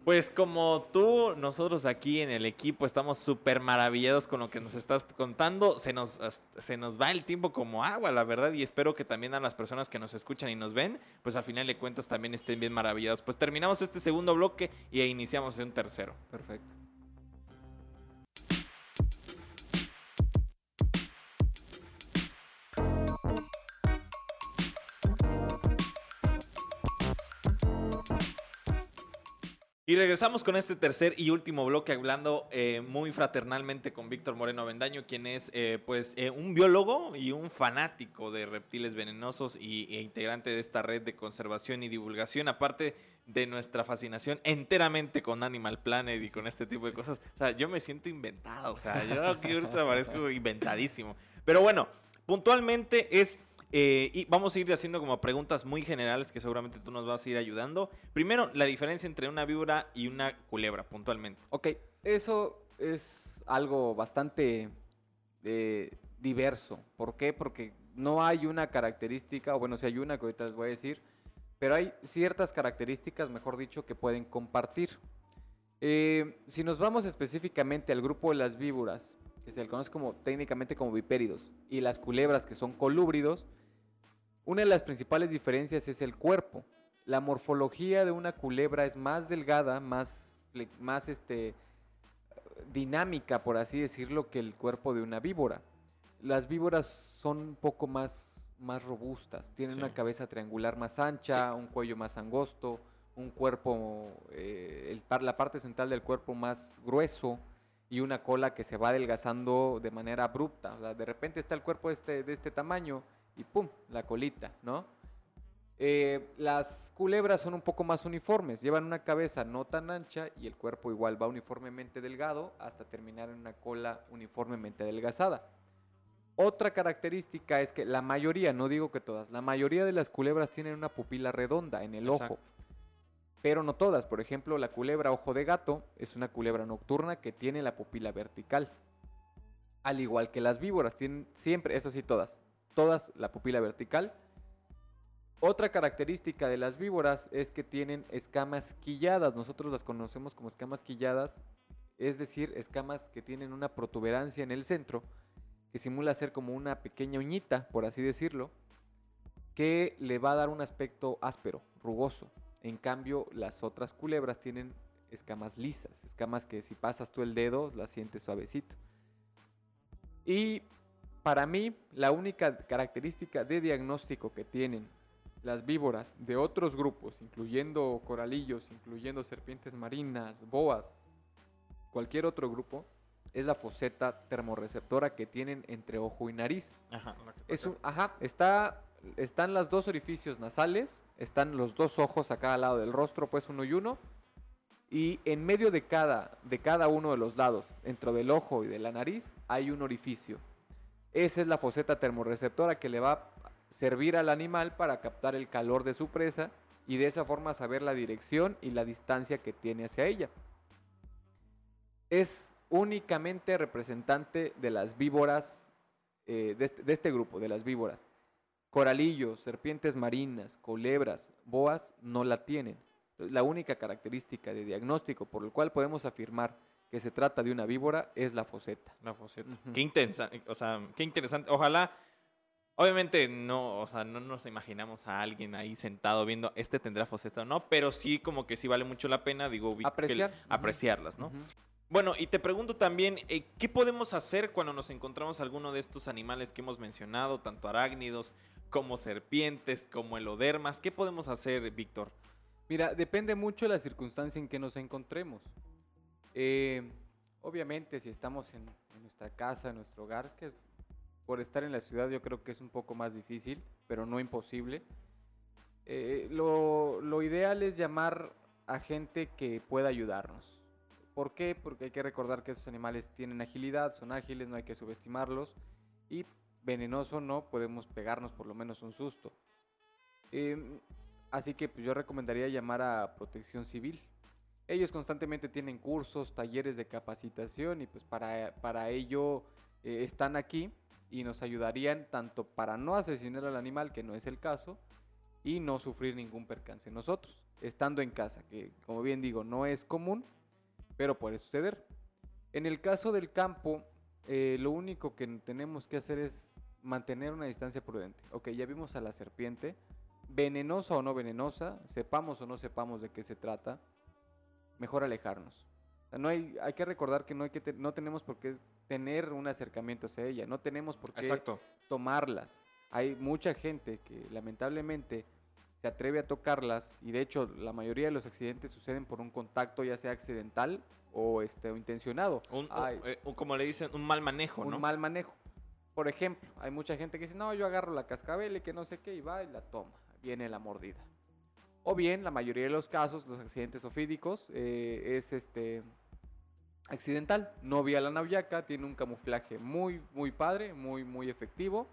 Pues como tú, nosotros aquí en el equipo estamos súper maravillados con lo que nos estás contando. Se nos, se nos va el tiempo como agua, la verdad, y espero que también a las personas que nos escuchan y nos ven, pues al final de cuentas también estén bien maravillados. Pues terminamos este segundo bloque y iniciamos un tercero. Perfecto. Y regresamos con este tercer y último bloque hablando eh, muy fraternalmente con Víctor Moreno Bendaño, quien es eh, pues eh, un biólogo y un fanático de reptiles venenosos y, e integrante de esta red de conservación y divulgación, aparte de nuestra fascinación enteramente con Animal Planet y con este tipo de cosas. O sea, yo me siento inventado, o sea, yo aquí ahorita parezco inventadísimo. Pero bueno, puntualmente es eh, y vamos a ir haciendo como preguntas muy generales que seguramente tú nos vas a ir ayudando. Primero, la diferencia entre una víbora y una culebra, puntualmente. Ok, eso es algo bastante eh, diverso. ¿Por qué? Porque no hay una característica, o bueno, si hay una que ahorita les voy a decir, pero hay ciertas características, mejor dicho, que pueden compartir. Eh, si nos vamos específicamente al grupo de las víboras, que se le conoce como, técnicamente como vipéridos, y las culebras, que son colúbridos, una de las principales diferencias es el cuerpo. La morfología de una culebra es más delgada, más, más este, dinámica, por así decirlo, que el cuerpo de una víbora. Las víboras son un poco más, más robustas, tienen Sí. una cabeza triangular más ancha, un cuello más angosto, un cuerpo, eh, el la parte central del cuerpo más grueso y una cola que se va adelgazando de manera abrupta. O sea, de repente está el cuerpo este, de este tamaño y ¡pum! la colita, ¿no? Eh, las culebras son un poco más uniformes, llevan una cabeza no tan ancha y el cuerpo igual va uniformemente delgado hasta terminar en una cola uniformemente adelgazada. Otra característica es que la mayoría, no digo que todas, la mayoría de las culebras tienen una pupila redonda en el ojo, pero no todas. Por ejemplo, la culebra ojo de gato es una culebra nocturna que tiene la pupila vertical. Al igual que las víboras, tienen siempre, eso sí, todas, todas la pupila vertical. Otra característica de las víboras es que tienen escamas quilladas. Nosotros las conocemos como escamas quilladas, es decir, escamas que tienen una protuberancia en el centro, que simula ser como una pequeña uñita, por así decirlo, que le va a dar un aspecto áspero, rugoso. En cambio, las otras culebras tienen escamas lisas, escamas que si pasas tú el dedo las sientes suavecito. Y para mí, la única característica de diagnóstico que tienen las víboras de otros grupos, incluyendo coralillos, incluyendo serpientes marinas, boas, cualquier otro grupo, es la foseta termorreceptora que tienen entre ojo y nariz. Ajá. Es un- ajá, está, están los dos orificios nasales, están los dos ojos a cada lado del rostro, pues uno y uno. Y en medio de cada, de cada uno de los lados, dentro del ojo y de la nariz, hay un orificio. Esa es la foseta termorreceptora que le va a servir al animal para captar el calor de su presa y de esa forma saber la dirección y la distancia que tiene hacia ella. Es únicamente representante de las víboras, eh, de, este, de este grupo, de las víboras. Coralillos, serpientes marinas, culebras, boas no la tienen. La única característica de diagnóstico por el cual podemos afirmar que se trata de una víbora es la foseta. La foseta. Qué intensa, o sea, qué interesante. Ojalá, obviamente no, o sea, no nos imaginamos a alguien ahí sentado viendo, este tendrá foseta o no, pero sí como que sí vale mucho la pena, digo, que- Apreciar. Apreciarlas, ¿no? Bueno, y te pregunto también, eh, ¿qué podemos hacer cuando nos encontramos alguno de estos animales que hemos mencionado, tanto arácnidos como serpientes, como elodermas? ¿Qué podemos hacer, Víctor? Mira, depende mucho de la circunstancia en que nos encontremos. Eh, obviamente, si estamos en, nuestra casa, en nuestro hogar, que por estar en la ciudad yo creo que es un poco más difícil, pero no imposible. eh, lo, ideal es llamar a gente que pueda ayudarnos. ¿Por qué? Porque hay que recordar que esos animales tienen agilidad, son ágiles, no hay que subestimarlos. Y venenoso no, podemos pegarnos por lo menos un susto. Em, Así que pues, yo recomendaría llamar a Protección Civil. Ellos constantemente tienen cursos, talleres de capacitación y pues para, para ello eh, están aquí y nos ayudarían tanto para no asesinar al animal, que no es el caso, y no sufrir ningún percance nosotros, estando en casa, que como bien digo, no es común, pero puede suceder. En el caso del campo, eh, lo único que tenemos que hacer es mantener una distancia prudente. Ok, ya vimos a la serpiente, venenosa o no venenosa, sepamos o no sepamos de qué se trata, mejor alejarnos. O sea, no hay, hay que recordar que no, hay que te- no tenemos por qué tener un acercamiento hacia ella, no tenemos por qué Exacto. tomarlas. Hay mucha gente que lamentablemente se atreve a tocarlas y de hecho la mayoría de los accidentes suceden por un contacto ya sea accidental o, este, o intencionado. Un, eh, un- como le dicen, un mal manejo, un ¿no? mal manejo. Por ejemplo, hay mucha gente que dice, no, yo agarro la cascabel y que no sé qué, y va y la toma. Viene la mordida. O bien, la mayoría de los casos, los accidentes ofídicos, eh, es este accidental. No vía la naviaca, tiene un camuflaje muy, muy padre, muy, muy efectivo.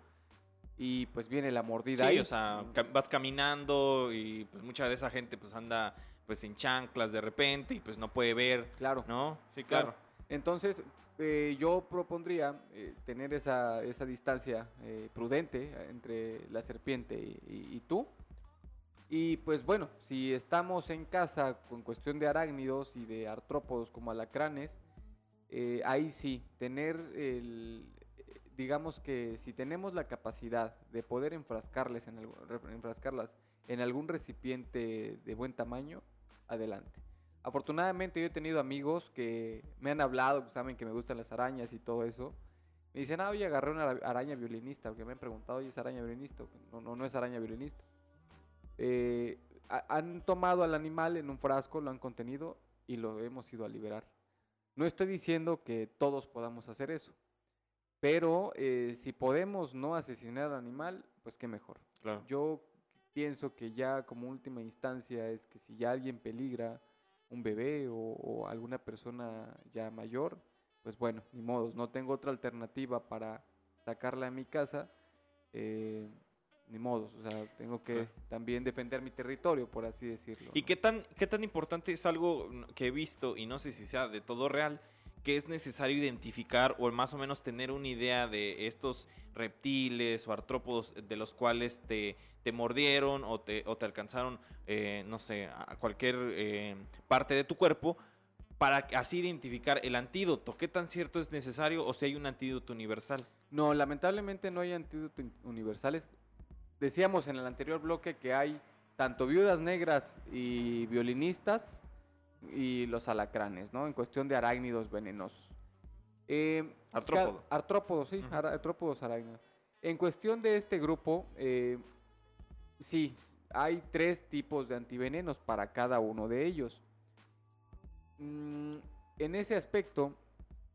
Y pues viene la mordida Sí, ahí. o sea, vas caminando y pues mucha de esa gente pues anda pues en chanclas de repente y pues no puede ver, claro. ¿no? Sí, Claro. claro. Entonces, eh, yo propondría eh, tener esa, esa distancia eh, prudente entre la serpiente y, y- y tú. Y pues bueno, si estamos en casa con cuestión de arácnidos y de artrópodos como alacranes, eh, ahí sí, tener el, digamos que si tenemos la capacidad de poder enfrascarles en re- enfrascarlas en algún recipiente de buen tamaño, adelante. Afortunadamente yo he tenido amigos que me han hablado, saben que me gustan las arañas y todo eso. Me dicen, ah, oye, agarré una ara- araña violinista, porque me han preguntado, oye, ¿es araña violinista? No, no, no es araña violinista. Eh, ha- han tomado al animal en un frasco, lo han contenido y lo hemos ido a liberar. No estoy diciendo que todos podamos hacer eso, pero eh, si podemos no asesinar al animal, pues qué mejor. Claro. Yo pienso que ya como última instancia es que si ya alguien peligra, un bebé o, o alguna persona ya mayor, pues bueno, ni modos, no tengo otra alternativa para sacarla de mi casa, eh, ni modos, o sea, tengo que Claro. también defender mi territorio, por así decirlo. ¿Y ¿no? qué tan, qué tan importante es algo que he visto, y no sé si sea de todo real, que es necesario identificar o más o menos tener una idea de estos reptiles o artrópodos de los cuales te, te mordieron o te, o te alcanzaron, eh, no sé, a cualquier eh, parte de tu cuerpo, para así identificar el antídoto? ¿Qué tan cierto es necesario o si hay un antídoto universal? No, lamentablemente no hay antídotos universales. Decíamos en el anterior bloque que hay tanto viudas negras y violinistas y los alacranes, ¿no? En cuestión de arácnidos venenosos. Eh, ca- Artrópodo. Artrópodos, sí, artrópodos arácnidos. En cuestión de este grupo, eh, sí, hay tres tipos de antivenenos para cada uno de ellos. Mm, en ese aspecto,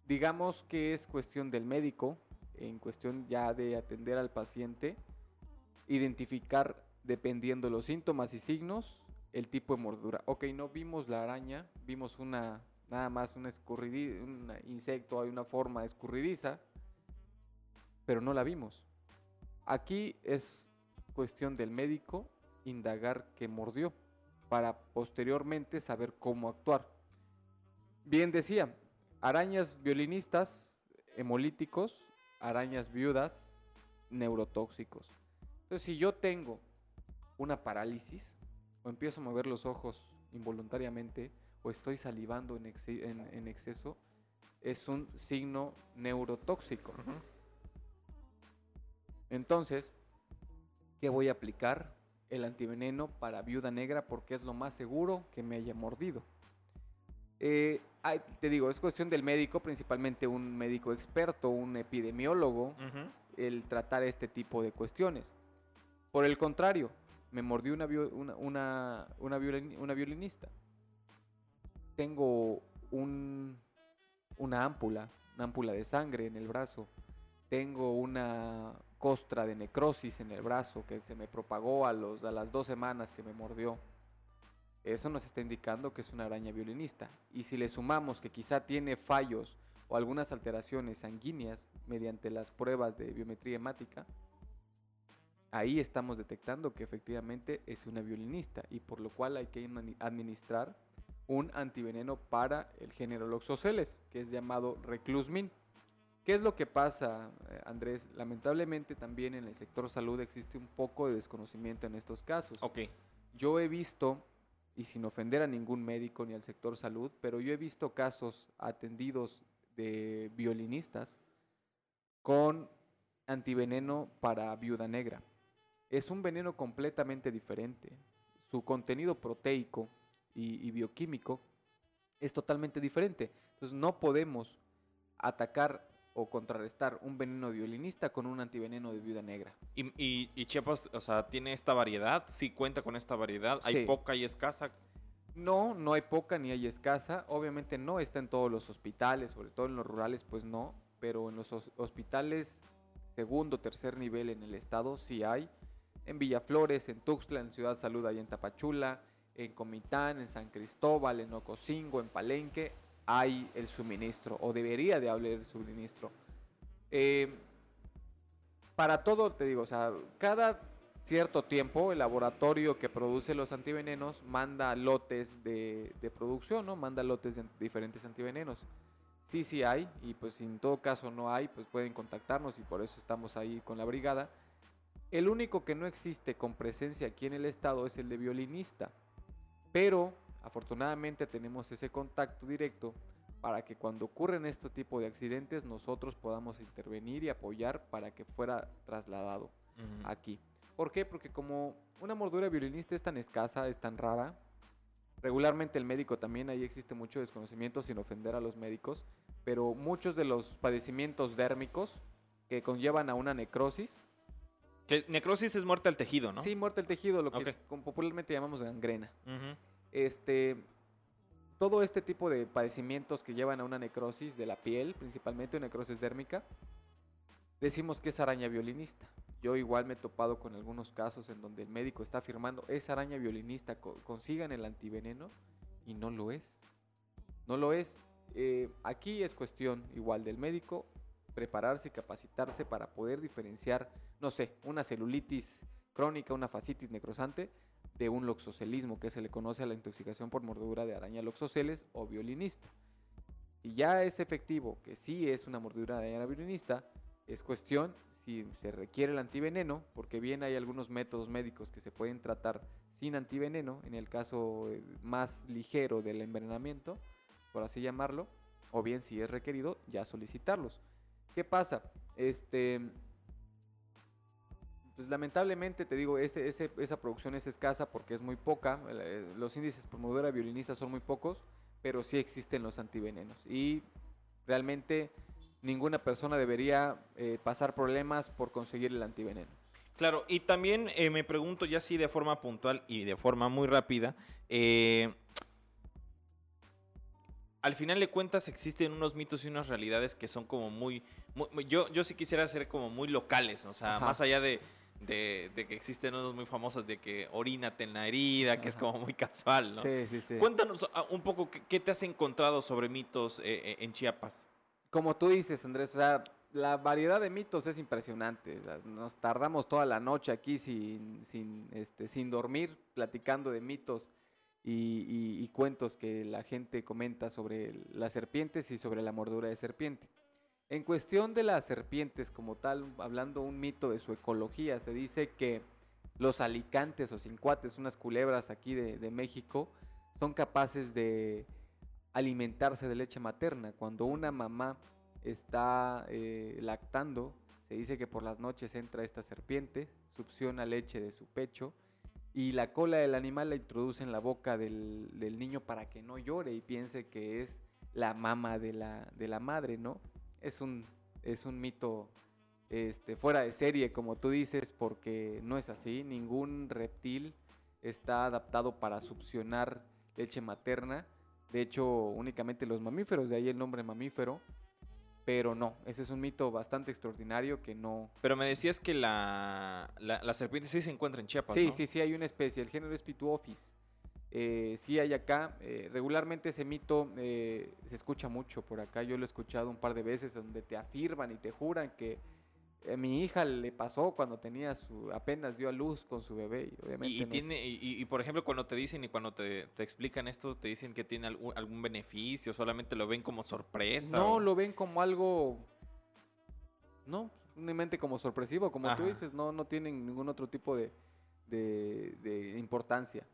digamos que es cuestión del médico, en cuestión ya de atender al paciente, identificar dependiendo los síntomas y signos el tipo de mordura. Ok, no vimos la araña, vimos una nada más un escurridi- un insecto, hay una forma escurridiza, pero no la vimos. Aquí es cuestión del médico indagar qué mordió para posteriormente saber cómo actuar. Bien decía, arañas violinistas, hemolíticos, arañas viudas, neurotóxicos. Entonces, si yo tengo una parálisis o empiezo a mover los ojos involuntariamente o estoy salivando en, exce- en- en exceso, es un signo neurotóxico. Entonces, ¿qué voy a aplicar? El antiveneno para viuda negra porque es lo más seguro que me haya mordido. Eh, ay, te digo, es cuestión del médico, principalmente un médico experto, un epidemiólogo, el tratar este tipo de cuestiones. Por el contrario, me mordió una, una, una, una una violinista. Tengo un, una ámpula, una ámpula de sangre en el brazo. Tengo una costra de necrosis en el brazo que se me propagó a, los, a las dos semanas que me mordió. Eso nos está indicando que es una araña violinista. Y si le sumamos que quizá tiene fallos o algunas alteraciones sanguíneas mediante las pruebas de biometría hemática, ahí estamos detectando que efectivamente es una violinista y por lo cual hay que admini- administrar un antiveneno para el género Loxoceles, que es llamado Reclusmin. ¿Qué es lo que pasa, eh, Andrés? Lamentablemente también en el sector salud existe un poco de desconocimiento en estos casos. Ok. Yo he visto, y sin ofender a ningún médico ni al sector salud, pero yo he visto casos atendidos de violinistas con antiveneno para viuda negra. Es un veneno completamente diferente. Su contenido proteico y, y bioquímico es totalmente diferente. Entonces no podemos atacar o contrarrestar un veneno violinista con un antiveneno de viuda negra. ¿Y, y, y Chiapas, o sea, tiene esta variedad? ¿Sí cuenta con esta variedad? ¿Hay Sí. poca y escasa? No, no hay poca ni hay escasa. Obviamente no está en todos los hospitales, sobre todo en los rurales, pues no. Pero en los hos- hospitales segundo, tercer nivel en el estado sí hay. En Villaflores, en Tuxtla, en Ciudad Salud, ahí en Tapachula, en Comitán, en San Cristóbal, en Ocosingo, en Palenque, hay el suministro, o debería de haber el suministro. Eh, para todo, te digo, o sea, cada cierto tiempo el laboratorio que produce los antivenenos manda lotes de, producción, ¿no? Manda lotes de diferentes antivenenos. Sí, sí hay, y pues si en todo caso no hay, pues pueden contactarnos y por eso estamos ahí con la brigada. El único que no existe con presencia aquí en el estado es el de violinista, pero afortunadamente tenemos ese contacto directo para que cuando ocurren este tipo de accidentes nosotros podamos intervenir y apoyar para que fuera trasladado aquí. ¿Por qué? Porque como una mordura violinista es tan escasa, es tan rara, regularmente el médico también, ahí existe mucho desconocimiento sin ofender a los médicos, pero muchos de los padecimientos dérmicos que conllevan a una necrosis, Que necrosis es muerte al tejido, ¿no? sí, muerte del tejido, lo que popularmente llamamos gangrena. Este, todo este tipo de padecimientos que llevan a una necrosis de la piel, principalmente una necrosis dérmica, decimos que es araña violinista. Yo igual me he topado con algunos casos en donde el médico está afirmando es araña violinista, consigan el antiveneno y no lo es. No lo es. Eh, aquí es cuestión igual del médico prepararse capacitarse para poder diferenciar, no sé, una celulitis crónica, una fascitis necrosante de un loxocelismo que se le conoce a la intoxicación por mordedura de araña loxoceles o violinista. Si ya es efectivo que sí es una mordedura de araña violinista, es cuestión si se requiere el antiveneno, porque bien hay algunos métodos médicos que se pueden tratar sin antiveneno, en el caso eh, más ligero del envenenamiento, por así llamarlo, o bien si es requerido, ya solicitarlos. ¿Qué pasa? Este, pues lamentablemente te digo, esa producción es escasa porque es muy poca. Los índices por mordedura violinista son muy pocos, pero sí existen los antivenenos. Y realmente ninguna persona debería eh, pasar problemas por conseguir el antiveneno. Claro, y también eh, me pregunto ya sí de forma puntual y de forma muy rápida, eh, al final de cuentas existen unos mitos y unas realidades que son como muy, yo, yo sí quisiera ser como muy locales, o sea, más allá de, de, que existen unos muy famosos de que orínate en la herida, que es como muy casual, ¿no? Sí, sí, sí. Cuéntanos ah, un poco qué, te has encontrado sobre mitos en Chiapas como tú dices, Andrés, o sea, la variedad de mitos es impresionante. Nos tardamos toda la noche aquí sin, sin, este, sin dormir, platicando de mitos y, cuentos que la gente comenta sobre las serpientes y sobre la mordura de serpiente. En cuestión de las serpientes como tal, hablando un mito de su ecología, se dice que los alicantes o cincuates, unas culebras aquí de, México, son capaces de alimentarse de leche materna. Cuando una mamá está eh, lactando, se dice que por las noches entra esta serpiente, succiona leche de su pecho y la cola del animal la introduce en la boca del, niño para que no llore y piense que es la mama de la, de la madre, ¿no? Es un, es un mito este, fuera de serie, como tú dices, porque no es así. Ningún reptil está adaptado para succionar leche materna de hecho, únicamente los mamíferos, de ahí el nombre mamífero. Pero no, ese es un mito bastante extraordinario que no... Pero me decías que la, la, serpiente sí se encuentra en Chiapas, Sí, sí, sí, hay una especie, el género es Pituophis. Eh, sí hay acá, eh, regularmente ese mito eh, se escucha mucho por acá, yo lo he escuchado un par de veces donde te afirman y te juran que a mi hija le pasó cuando tenía su apenas dio a luz con su bebé y obviamente y, tiene y, por ejemplo cuando te dicen y cuando te, explican esto te dicen que tiene algún, algún beneficio solamente lo ven como sorpresa no lo ven como algo no mente como sorpresivo como tú dices no no tienen ningún otro tipo de, de, de importancia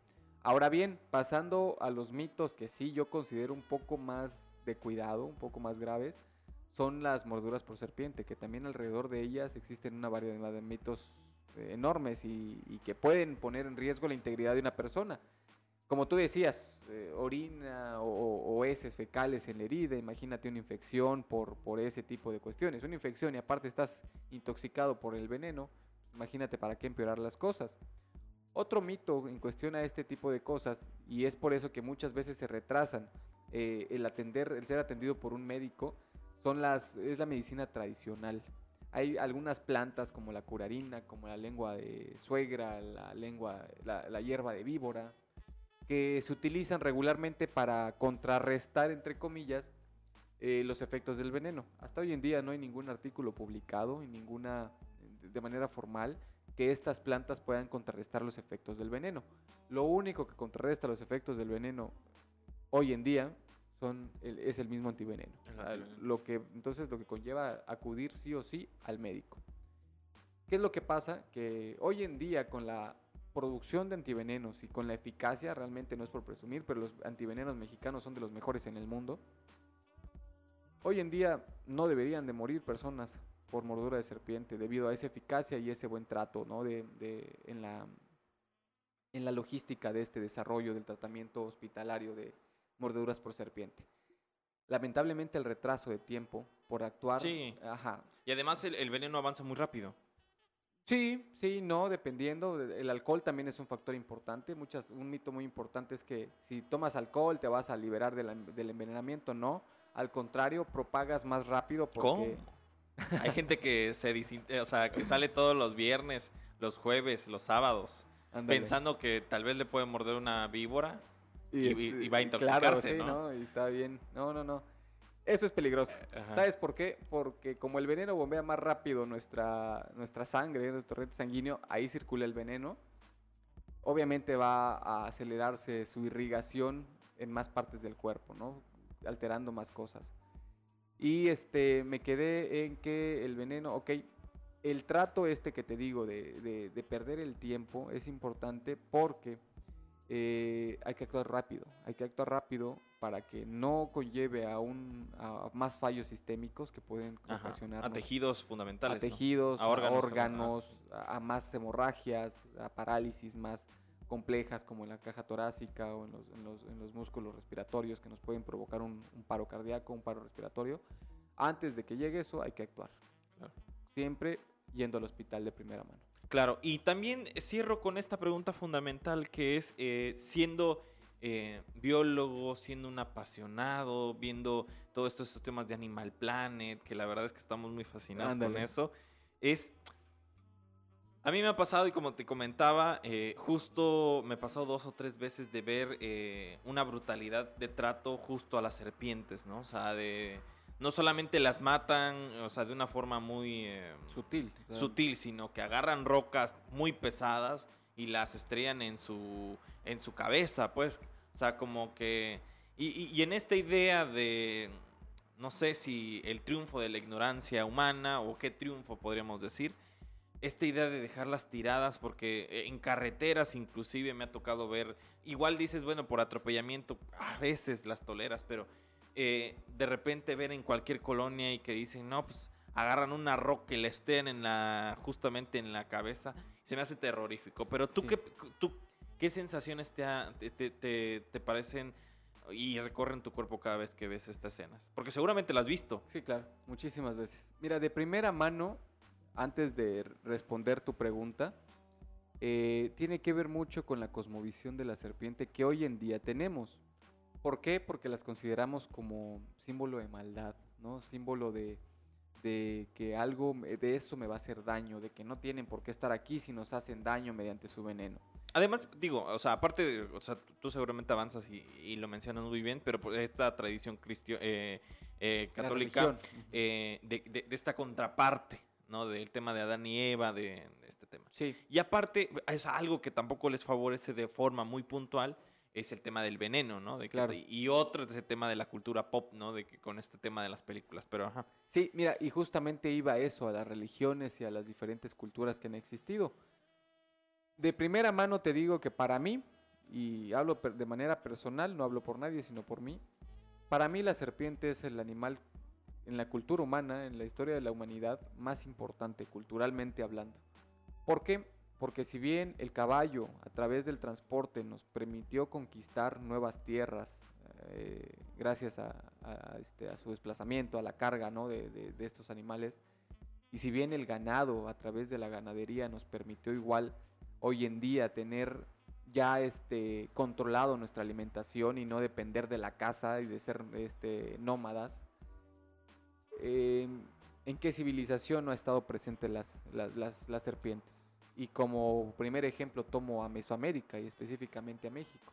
ahora bien pasando a los mitos que sí yo considero un poco más de cuidado un poco más graves son las morduras por serpiente, que también alrededor de ellas existen una variedad de mitos eh, enormes y, que pueden poner en riesgo la integridad de una persona. Como tú decías, eh, orina o, heces fecales en la herida, imagínate una infección por ese tipo de cuestiones. Una infección y aparte estás intoxicado por el veneno, imagínate para qué empeorar las cosas. Otro mito en cuestión a este tipo de cosas, y es por eso que muchas veces se retrasan eh, el atender, el ser atendido por un médico, son las, es la medicina tradicional. Hay algunas plantas como la curarina, como la lengua de suegra, la lengua, la, hierba de víbora, que se utilizan regularmente para contrarrestar, entre comillas, eh, los efectos del veneno. Hasta hoy en día no hay ningún artículo publicado ninguna, de manera formal, que estas plantas puedan contrarrestar los efectos del veneno. Lo único que contrarresta los efectos del veneno hoy en día son es el mismo antiveneno. Lo que, entonces lo que conlleva acudir sí o sí al médico. ¿Qué es lo que pasa? Que hoy en día con la producción de antivenenos y con la eficacia, realmente no es por presumir, pero los antivenenos mexicanos son de los mejores en el mundo. Hoy en día no deberían de morir personas por mordura de serpiente debido a esa eficacia y ese buen trato ¿no? de, en, la, en la logística de este desarrollo del tratamiento hospitalario de, mordeduras por serpiente. Lamentablemente el retraso de tiempo por actuar... Sí. Ajá. Y además el, veneno avanza muy rápido. Sí, sí, no, dependiendo. El alcohol también es un factor importante. Muchas, un mito muy importante es que si tomas alcohol te vas a liberar del envenenamiento. No, al contrario, propagas más rápido porque... Hay gente que se eh, o sea, que sale todos los viernes, los jueves, los sábados, pensando que tal vez le puede morder una víbora. y- este, y va a claro, intoxicarse, sí, ¿no? Y está bien. No, no, no. Eso es peligroso. Ajá. ¿Sabes por qué? Porque como el veneno bombea más rápido nuestra, nuestra sangre, nuestro torrente sanguíneo, ahí circula el veneno. Obviamente va a acelerarse su irrigación en más partes del cuerpo, ¿no? Alterando más cosas. Y este, me quedé en que el veneno, ok, el trato este que te digo de, de- de perder el tiempo es importante porque eh, hay que actuar rápido, hay que actuar rápido para que no conlleve a, un, a más fallos sistémicos que pueden ocasionar A tejidos fundamentales. a tejidos, A a órganos, órganos, perdón, a, a más hemorragias, a parálisis más complejas como en la caja torácica o en los, en los- en los músculos respiratorios que nos pueden provocar un, un paro cardíaco, un paro respiratorio. Antes de que llegue eso hay que actuar. Claro. Siempre yendo al hospital de primera mano. Claro, y también cierro con esta pregunta fundamental que es, eh, siendo eh, biólogo, siendo un apasionado, viendo todos estos, estos temas de Animal Planet, que la verdad es que estamos muy fascinados con Ándale. eso, es... A mí me ha pasado, y como te comentaba, eh, justo me pasó dos o tres veces de ver eh, una brutalidad de trato justo a las serpientes, ¿no? O sea, de... No solamente las matan, o sea, de una forma muy... eh, Sutil. sutil, sino que agarran rocas muy pesadas y las estrellan en su, en su cabeza, pues. O sea, como que... Y, y- y en esta idea de, no sé si el triunfo de la ignorancia humana o qué triunfo podríamos decir, esta idea de dejarlas tiradas, porque eh, en carreteras inclusive me ha tocado ver, igual dices, bueno, por atropellamiento, a veces las toleras, pero eh, de repente ver en cualquier colonia y que dicen, no, pues agarran una roca y la estén en la, justamente en la cabeza, se me hace terrorífico. Pero tú, Sí. qué, tú ¿qué sensaciones te, ha- te, te- te- te parecen y recorren tu cuerpo cada vez que ves estas escenas? Porque seguramente las has visto. Sí, claro, muchísimas veces. Mira, de primera mano, antes de responder tu pregunta, eh, tiene que ver mucho con la cosmovisión de la serpiente que hoy en día tenemos. ¿Por qué? Porque las consideramos como símbolo de maldad, ¿no? Símbolo de, de que algo de eso me va a hacer daño, de que no tienen por qué estar aquí si nos hacen daño mediante su veneno. Además, digo, o sea, aparte, de, o sea, tú- seguramente avanzas y, y lo mencionas muy bien, pero esta tradición cristio- eh, eh, católica eh, de esta contraparte, ¿no? Del tema de Adán y Eva, de, de este tema. Sí, Y aparte, es algo que tampoco les favorece de forma muy puntual, es el tema del veneno, ¿no? De que- Claro. Y otro es el tema de la cultura pop, ¿no? De que con este tema de las películas, pero ajá. Sí, mira, y justamente iba a eso, a las religiones y a las diferentes culturas que han existido. De primera mano te digo que para mí, y hablo de manera personal, no hablo por nadie, sino por mí, para mí la serpiente es el animal en la cultura humana, en la historia de la humanidad, más importante culturalmente hablando. ¿Por qué? Porque si bien el caballo a través del transporte nos permitió conquistar nuevas tierras, eh, gracias a, a, este, a su desplazamiento, a la carga ¿no? de, de- de estos animales, y si bien el ganado a través de la ganadería nos permitió igual hoy en día tener ya este, controlado nuestra alimentación y no depender de la caza y de ser este, nómadas, eh, ¿en qué civilización no ha estado presente las, las, las- las serpientes? Y como primer ejemplo tomo a Mesoamérica y específicamente a México.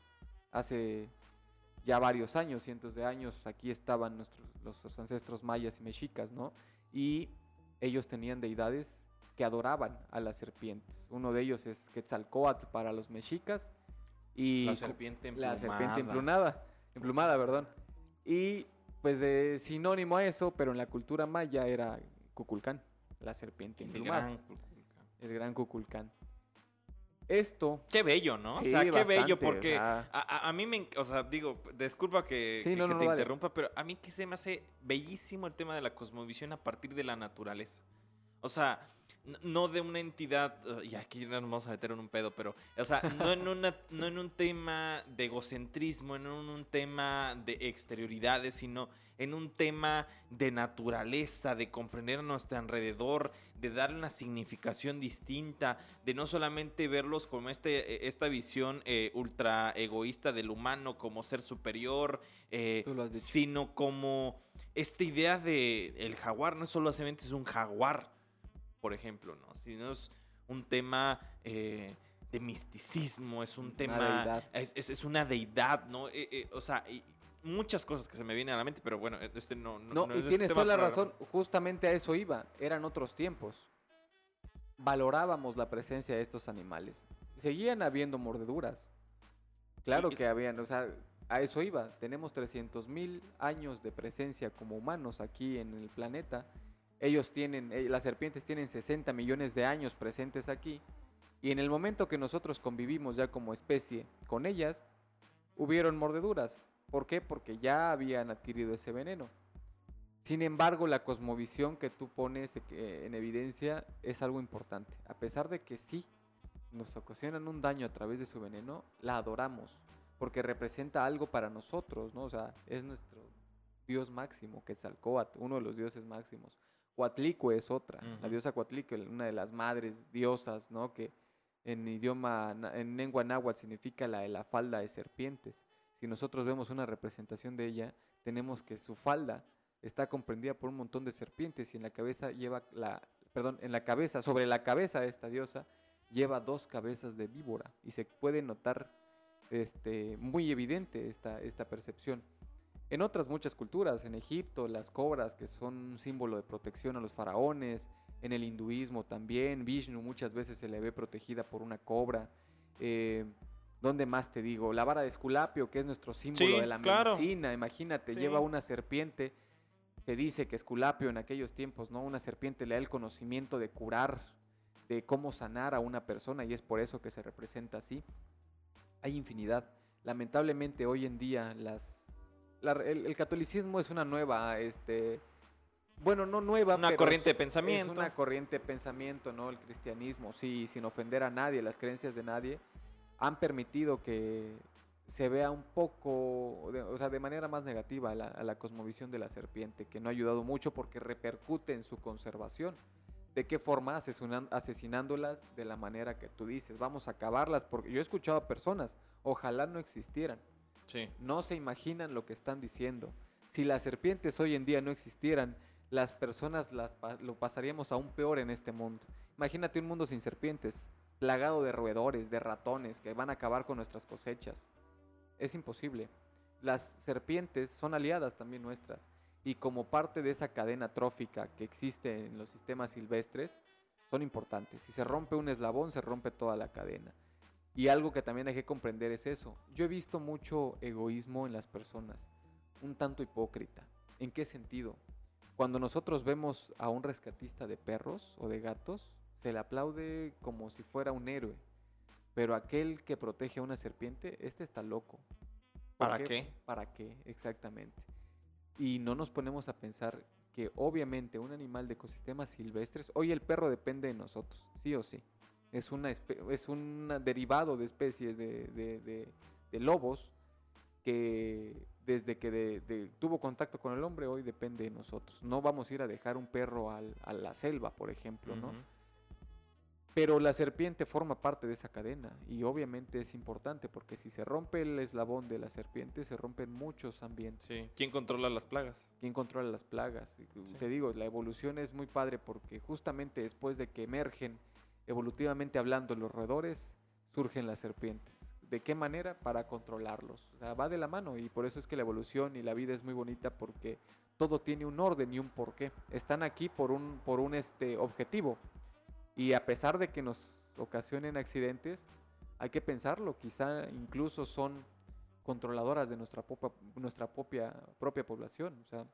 Hace ya varios años, cientos de años, aquí estaban nuestros, los ancestros mayas y mexicas, ¿no? Y ellos tenían deidades que adoraban a las serpientes. Uno de ellos es Quetzalcóatl para los mexicas y La serpiente la serpiente emplumada. emplumada, emplumada, perdón. Y pues de sinónimo a eso, pero en la cultura maya era Cuculcán, la serpiente El emplumada, gran Cuculcán. el gran Cuculcán. Esto, Qué bello, ¿no? Sí, o sea, qué bello, bastante, porque a, a- a mí me... O sea, digo, disculpa que, Sí, que- no, que no, te no, interrumpa, pero a mí que se me hace bellísimo el tema de la cosmovisión a partir de la naturaleza. O sea, no de una entidad, y aquí nos vamos a meter en un pedo, pero, o sea, no en, una, no en un tema de egocentrismo, no en un tema de exterioridades, sino en un tema de naturaleza, de comprender a nuestro alrededor, de darle una significación distinta, de no solamente verlos como este, eh, esta visión eh, ultra egoísta del humano como ser superior, eh, sino como esta idea de el jaguar no es solamente es un jaguar, por ejemplo, ¿no? Sino es un tema eh, de misticismo, es un tema... Es, es, una deidad, ¿no? Eh, eh, o sea, muchas cosas que se me vienen a la mente, pero bueno, este no... No, y tienes toda la razón, justamente a eso iba, eran otros tiempos. Valorábamos la presencia de estos animales. Seguían habiendo mordeduras. Claro que habían, o sea, a eso iba. Tenemos 300 mil años de presencia como humanos aquí en el planeta. Ellos tienen, eh, las serpientes tienen 60 millones de años presentes aquí. Y en el momento que nosotros convivimos ya como especie con ellas, hubieron mordeduras. ¿Por qué? Porque ya habían adquirido ese veneno. Sin embargo, la cosmovisión que tú pones en evidencia es algo importante. A pesar de que sí nos ocasionan un daño a través de su veneno, la adoramos porque representa algo para nosotros, ¿no? O sea, es nuestro dios máximo, Quetzalcóatl, uno de los dioses máximos. Cuatlicue es otra, la diosa Cuatlicue, una de las madres diosas, ¿no? Que en idioma, en lengua náhuatl significa la de la falda de serpientes. Si nosotros vemos una representación de ella, tenemos que su falda está comprendida por un montón de serpientes y en la cabeza lleva la, perdón, en la cabeza, sobre la cabeza de esta diosa lleva dos cabezas de víbora y se puede notar este, muy evidente esta, esta percepción. En otras muchas culturas, en Egipto, las cobras que son un símbolo de protección a los faraones, en el hinduismo también, Vishnu muchas veces se le ve protegida por una cobra. Eh, ¿Dónde más te digo? La vara de Esculapio, que es nuestro símbolo de la medicina, imagínate, lleva una serpiente. Se dice que Esculapio en aquellos tiempos, ¿no? Una serpiente le da el conocimiento de curar, de cómo sanar a una persona y es por eso que se representa así hay infinidad. Lamentablemente hoy en día las, el, catolicismo es una nueva, este, bueno, no nueva, una corriente de pensamiento. Es una corriente de pensamiento, ¿no? El cristianismo, sí, sin ofender a nadie, las creencias de nadie, han permitido que se vea un poco, o sea, de manera más negativa a la, a la cosmovisión de la serpiente, que no ha ayudado mucho porque repercute en su conservación. ¿De qué forma? asesinándolas de la manera que tú dices. Vamos a acabarlas. Porque yo he escuchado a personas, ojalá no existieran. No se imaginan lo que están diciendo. Si las serpientes hoy en día no existieran, las personas las, lo pasaríamos aún peor en este mundo. Imagínate un mundo sin serpientes, plagado de roedores, de ratones, que van a acabar con nuestras cosechas. Es imposible. Las serpientes son aliadas también nuestras y como parte de esa cadena trófica que existe en los sistemas silvestres, son importantes. Si se rompe un eslabón, se rompe toda la cadena. Y algo que también hay que comprender es eso. Yo he visto mucho egoísmo en las personas, un tanto hipócrita. ¿En qué sentido? Cuando nosotros vemos a un rescatista de perros o de gatos, se le aplaude como si fuera un héroe. Pero aquel que protege a una serpiente, este está loco. ¿Para qué? ¿Para qué? Exactamente. Y no nos ponemos a pensar que obviamente un animal de ecosistemas silvestres, hoy el perro depende de nosotros, sí o sí. Es, una es un derivado de especies de, lobos que desde que tuvo contacto con el hombre hoy depende de nosotros. No vamos a ir a dejar un perro a la selva, por ejemplo, ¿no? Pero la serpiente forma parte de esa cadena y obviamente es importante porque si se rompe el eslabón de la serpiente se rompen muchos ambientes. Sí. ¿Quién controla las plagas? ¿Quién controla las plagas? Te digo, la evolución es muy padre porque justamente después de que emergen evolutivamente hablando los roedores, surgen las serpientes. ¿De qué manera? Para controlarlos. O sea, va de la mano y por eso es que la evolución y la vida es muy bonita porque todo tiene un orden y un porqué. Están aquí por un, por un este, objetivo y a pesar de que nos ocasionen accidentes, hay que pensarlo, quizá incluso son controladoras de nuestra, nuestra propia, propia población. O sea,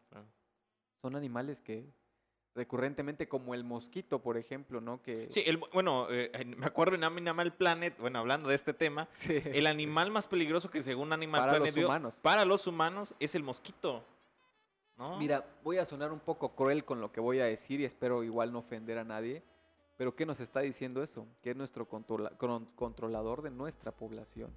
son animales que recurrentemente, como el mosquito, por ejemplo, ¿no? Que... Sí, el, bueno, eh, me acuerdo en Animal Planet, bueno, hablando de este tema, el animal más peligroso que según Animal para Planet los humanos. para los humanos es el mosquito. ¿no? Mira, voy a sonar un poco cruel con lo que voy a decir y espero igual no ofender a nadie. Pero ¿qué nos está diciendo eso? Que es nuestro controlador de nuestra población.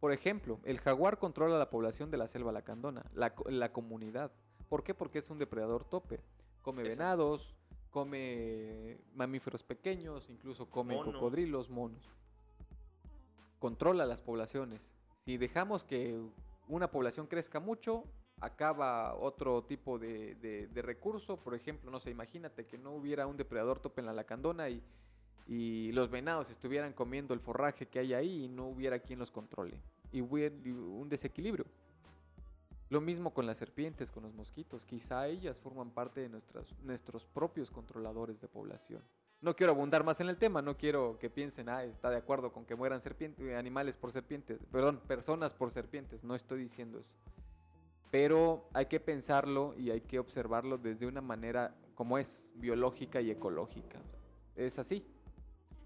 Por ejemplo, el jaguar controla la población de la selva lacandona, la, comunidad. ¿Por qué? Porque es un depredador tope. Come venados, come mamíferos pequeños, incluso come cocodrilos, monos. Controla las poblaciones. Si dejamos que una población crezca mucho, acaba otro tipo de, de- de recurso. Por ejemplo, no sé, imagínate que no hubiera un depredador tope en la lacandona y, y los venados estuvieran comiendo el forraje que hay ahí y no hubiera quien los controle. Y hubiera un desequilibrio. Lo mismo con las serpientes, con los mosquitos. Quizá ellas forman parte de nuestras, nuestros propios controladores de población. No quiero abundar más en el tema, no quiero que piensen, ah, está de acuerdo con que mueran serpientes, animales por serpientes, perdón, personas por serpientes, no estoy diciendo eso. Pero hay que pensarlo y hay que observarlo desde una manera como es, biológica y ecológica. Es así.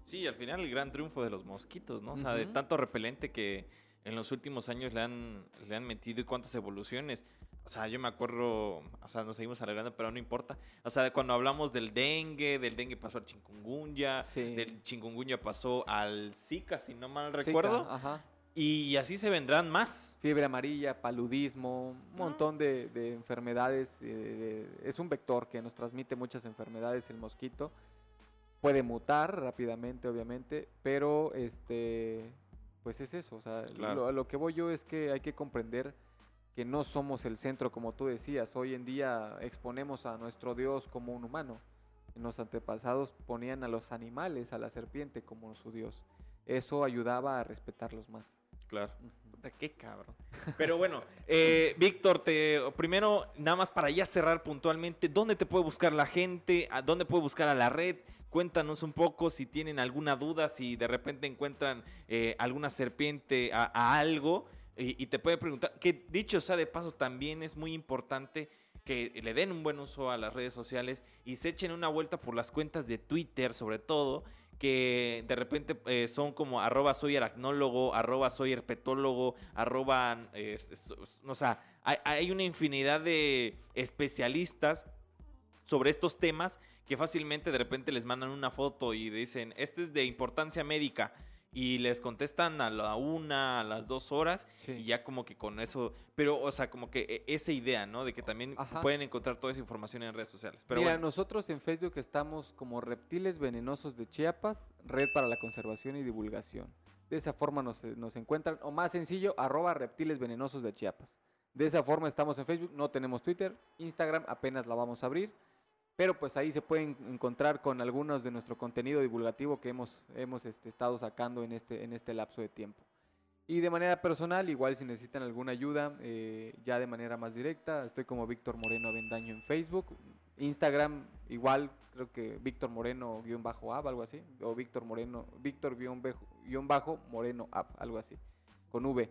Sí, al final el gran triunfo de los mosquitos, ¿no? O sea, de tanto repelente que en los últimos años le han, le han metido y cuántas evoluciones. O sea, yo me acuerdo, o sea, nos seguimos alargando, pero no importa. O sea, cuando hablamos del dengue, del dengue pasó al chikungunya, Sí. del chikungunya pasó al Zika, si no mal Zika, recuerdo. ajá. Y así se vendrán más. Fiebre amarilla, paludismo, un montón de, de enfermedades. eh, de- es un vector que nos transmite muchas enfermedades el mosquito. Puede mutar rápidamente, obviamente, pero este, pues es eso. O sea, Claro. lo, a lo que voy yo es que hay que comprender que no somos el centro, como tú decías. Hoy en día exponemos a nuestro Dios como un humano. En los antepasados ponían a los animales, a la serpiente como su Dios. Eso ayudaba a respetarlos más. Claro. Puta, qué cabrón. Pero bueno, eh, Víctor, te, primero, nada más para ya cerrar puntualmente, ¿dónde te puede buscar la gente? ¿A dónde puede buscar a la red? Cuéntanos un poco si tienen alguna duda, si de repente encuentran eh, alguna serpiente a, algo y, te puede preguntar, que dicho sea de paso, también es muy importante que le den un buen uso a las redes sociales y se echen una vuelta por las cuentas de Twitter, sobre todo, que de repente eh, son como arroba soy aracnólogo, arroba herpetólogo, arroba, eh, o sea, hay una infinidad de especialistas sobre estos temas que fácilmente de repente les mandan una foto y dicen, esto es de importancia médica. Y les contestan a la una, a las dos horas, Sí. y ya como que con eso, pero, o sea, como que e- esa idea, ¿no? De que también Ajá. pueden encontrar toda esa información en redes sociales. Pero Mira, bueno, nosotros en Facebook estamos como Reptiles Venenosos de Chiapas, Red para la Conservación y Divulgación. De esa forma nos, eh, nos encuentran, o más sencillo, arroba Reptiles Venenosos de Chiapas. De esa forma estamos en Facebook, no tenemos Twitter, Instagram apenas la vamos a abrir, pero pues ahí se pueden encontrar con algunos de nuestro contenido divulgativo que hemos, hemos este, estado sacando en este, en este lapso de tiempo. Y de manera personal, igual si necesitan alguna ayuda, eh, ya de manera más directa, estoy como Víctor Moreno Avendaño en Facebook. Instagram, igual, creo que Víctor Moreno guion bajo app, algo así. O Víctor Moreno, Víctor guion bajo, guion bajo Moreno app, algo así. Con V.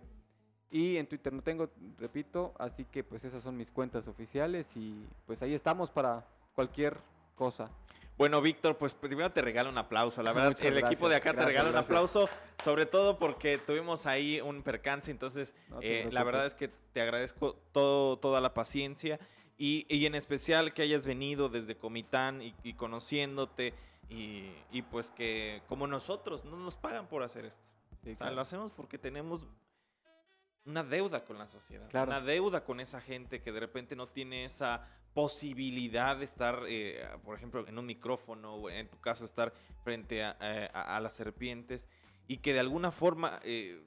Y en Twitter no tengo, repito, así que pues esas son mis cuentas oficiales y pues ahí estamos para cualquier cosa. Bueno, Víctor, pues primero te regalo un aplauso. La verdad, Muchas el equipo de acá te regala un aplauso, sobre todo porque tuvimos ahí un percance. Entonces, No eh, la verdad es que te agradezco todo, toda la paciencia y, y en especial que hayas venido desde Comitán y, y conociéndote y, y pues que como nosotros no nos pagan por hacer esto. Sí, O sea, claro. lo hacemos porque tenemos una deuda con la sociedad, Claro. una deuda con esa gente que de repente no tiene esa posibilidad de estar, eh, por ejemplo, en un micrófono, o en tu caso, estar frente a, eh, a- a las serpientes y que de alguna forma, eh,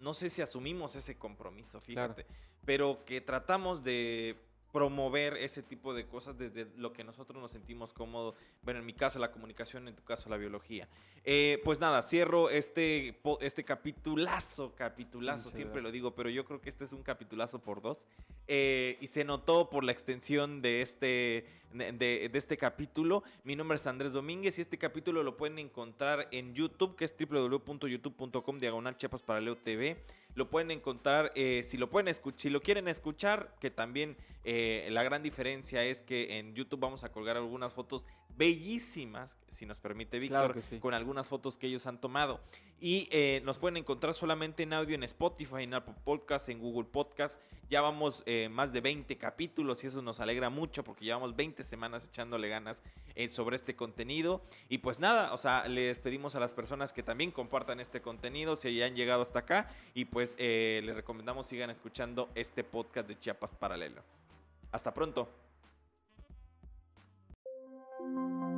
no sé si asumimos ese compromiso, Claro. fíjate, pero que tratamos de promover ese tipo de cosas desde lo que nosotros nos sentimos cómodos. Bueno, en mi caso la comunicación, en tu caso la biología. Eh, pues nada, cierro este, este capitulazo, capitulazo, Muchas siempre lo digo, pero yo creo que este es un capitulazo por dos. Eh, y se notó por la extensión de este, de, este capítulo. Mi nombre es Andrés Domínguez y este capítulo lo pueden encontrar en YouTube, que es www.youtube.com diagonal Chiapas TV. Lo pueden encontrar, eh, si lo pueden escuchar, si lo quieren escuchar, que también eh, la gran diferencia es que en YouTube vamos a colgar algunas fotos bellísimas, si nos permite Víctor, Claro que sí. con algunas fotos que ellos han tomado. Y eh, nos pueden encontrar solamente en audio en Spotify, en Apple Podcast, en Google Podcast. Ya vamos eh, más de 20 capítulos y eso nos alegra mucho porque llevamos 20 semanas echándole ganas eh, sobre este contenido. Y pues nada, o sea, les pedimos a las personas que también compartan este contenido si ya han llegado hasta acá. Y pues les recomendamos sigan escuchando este podcast de Chiapas Paralelo. Hasta pronto. thank you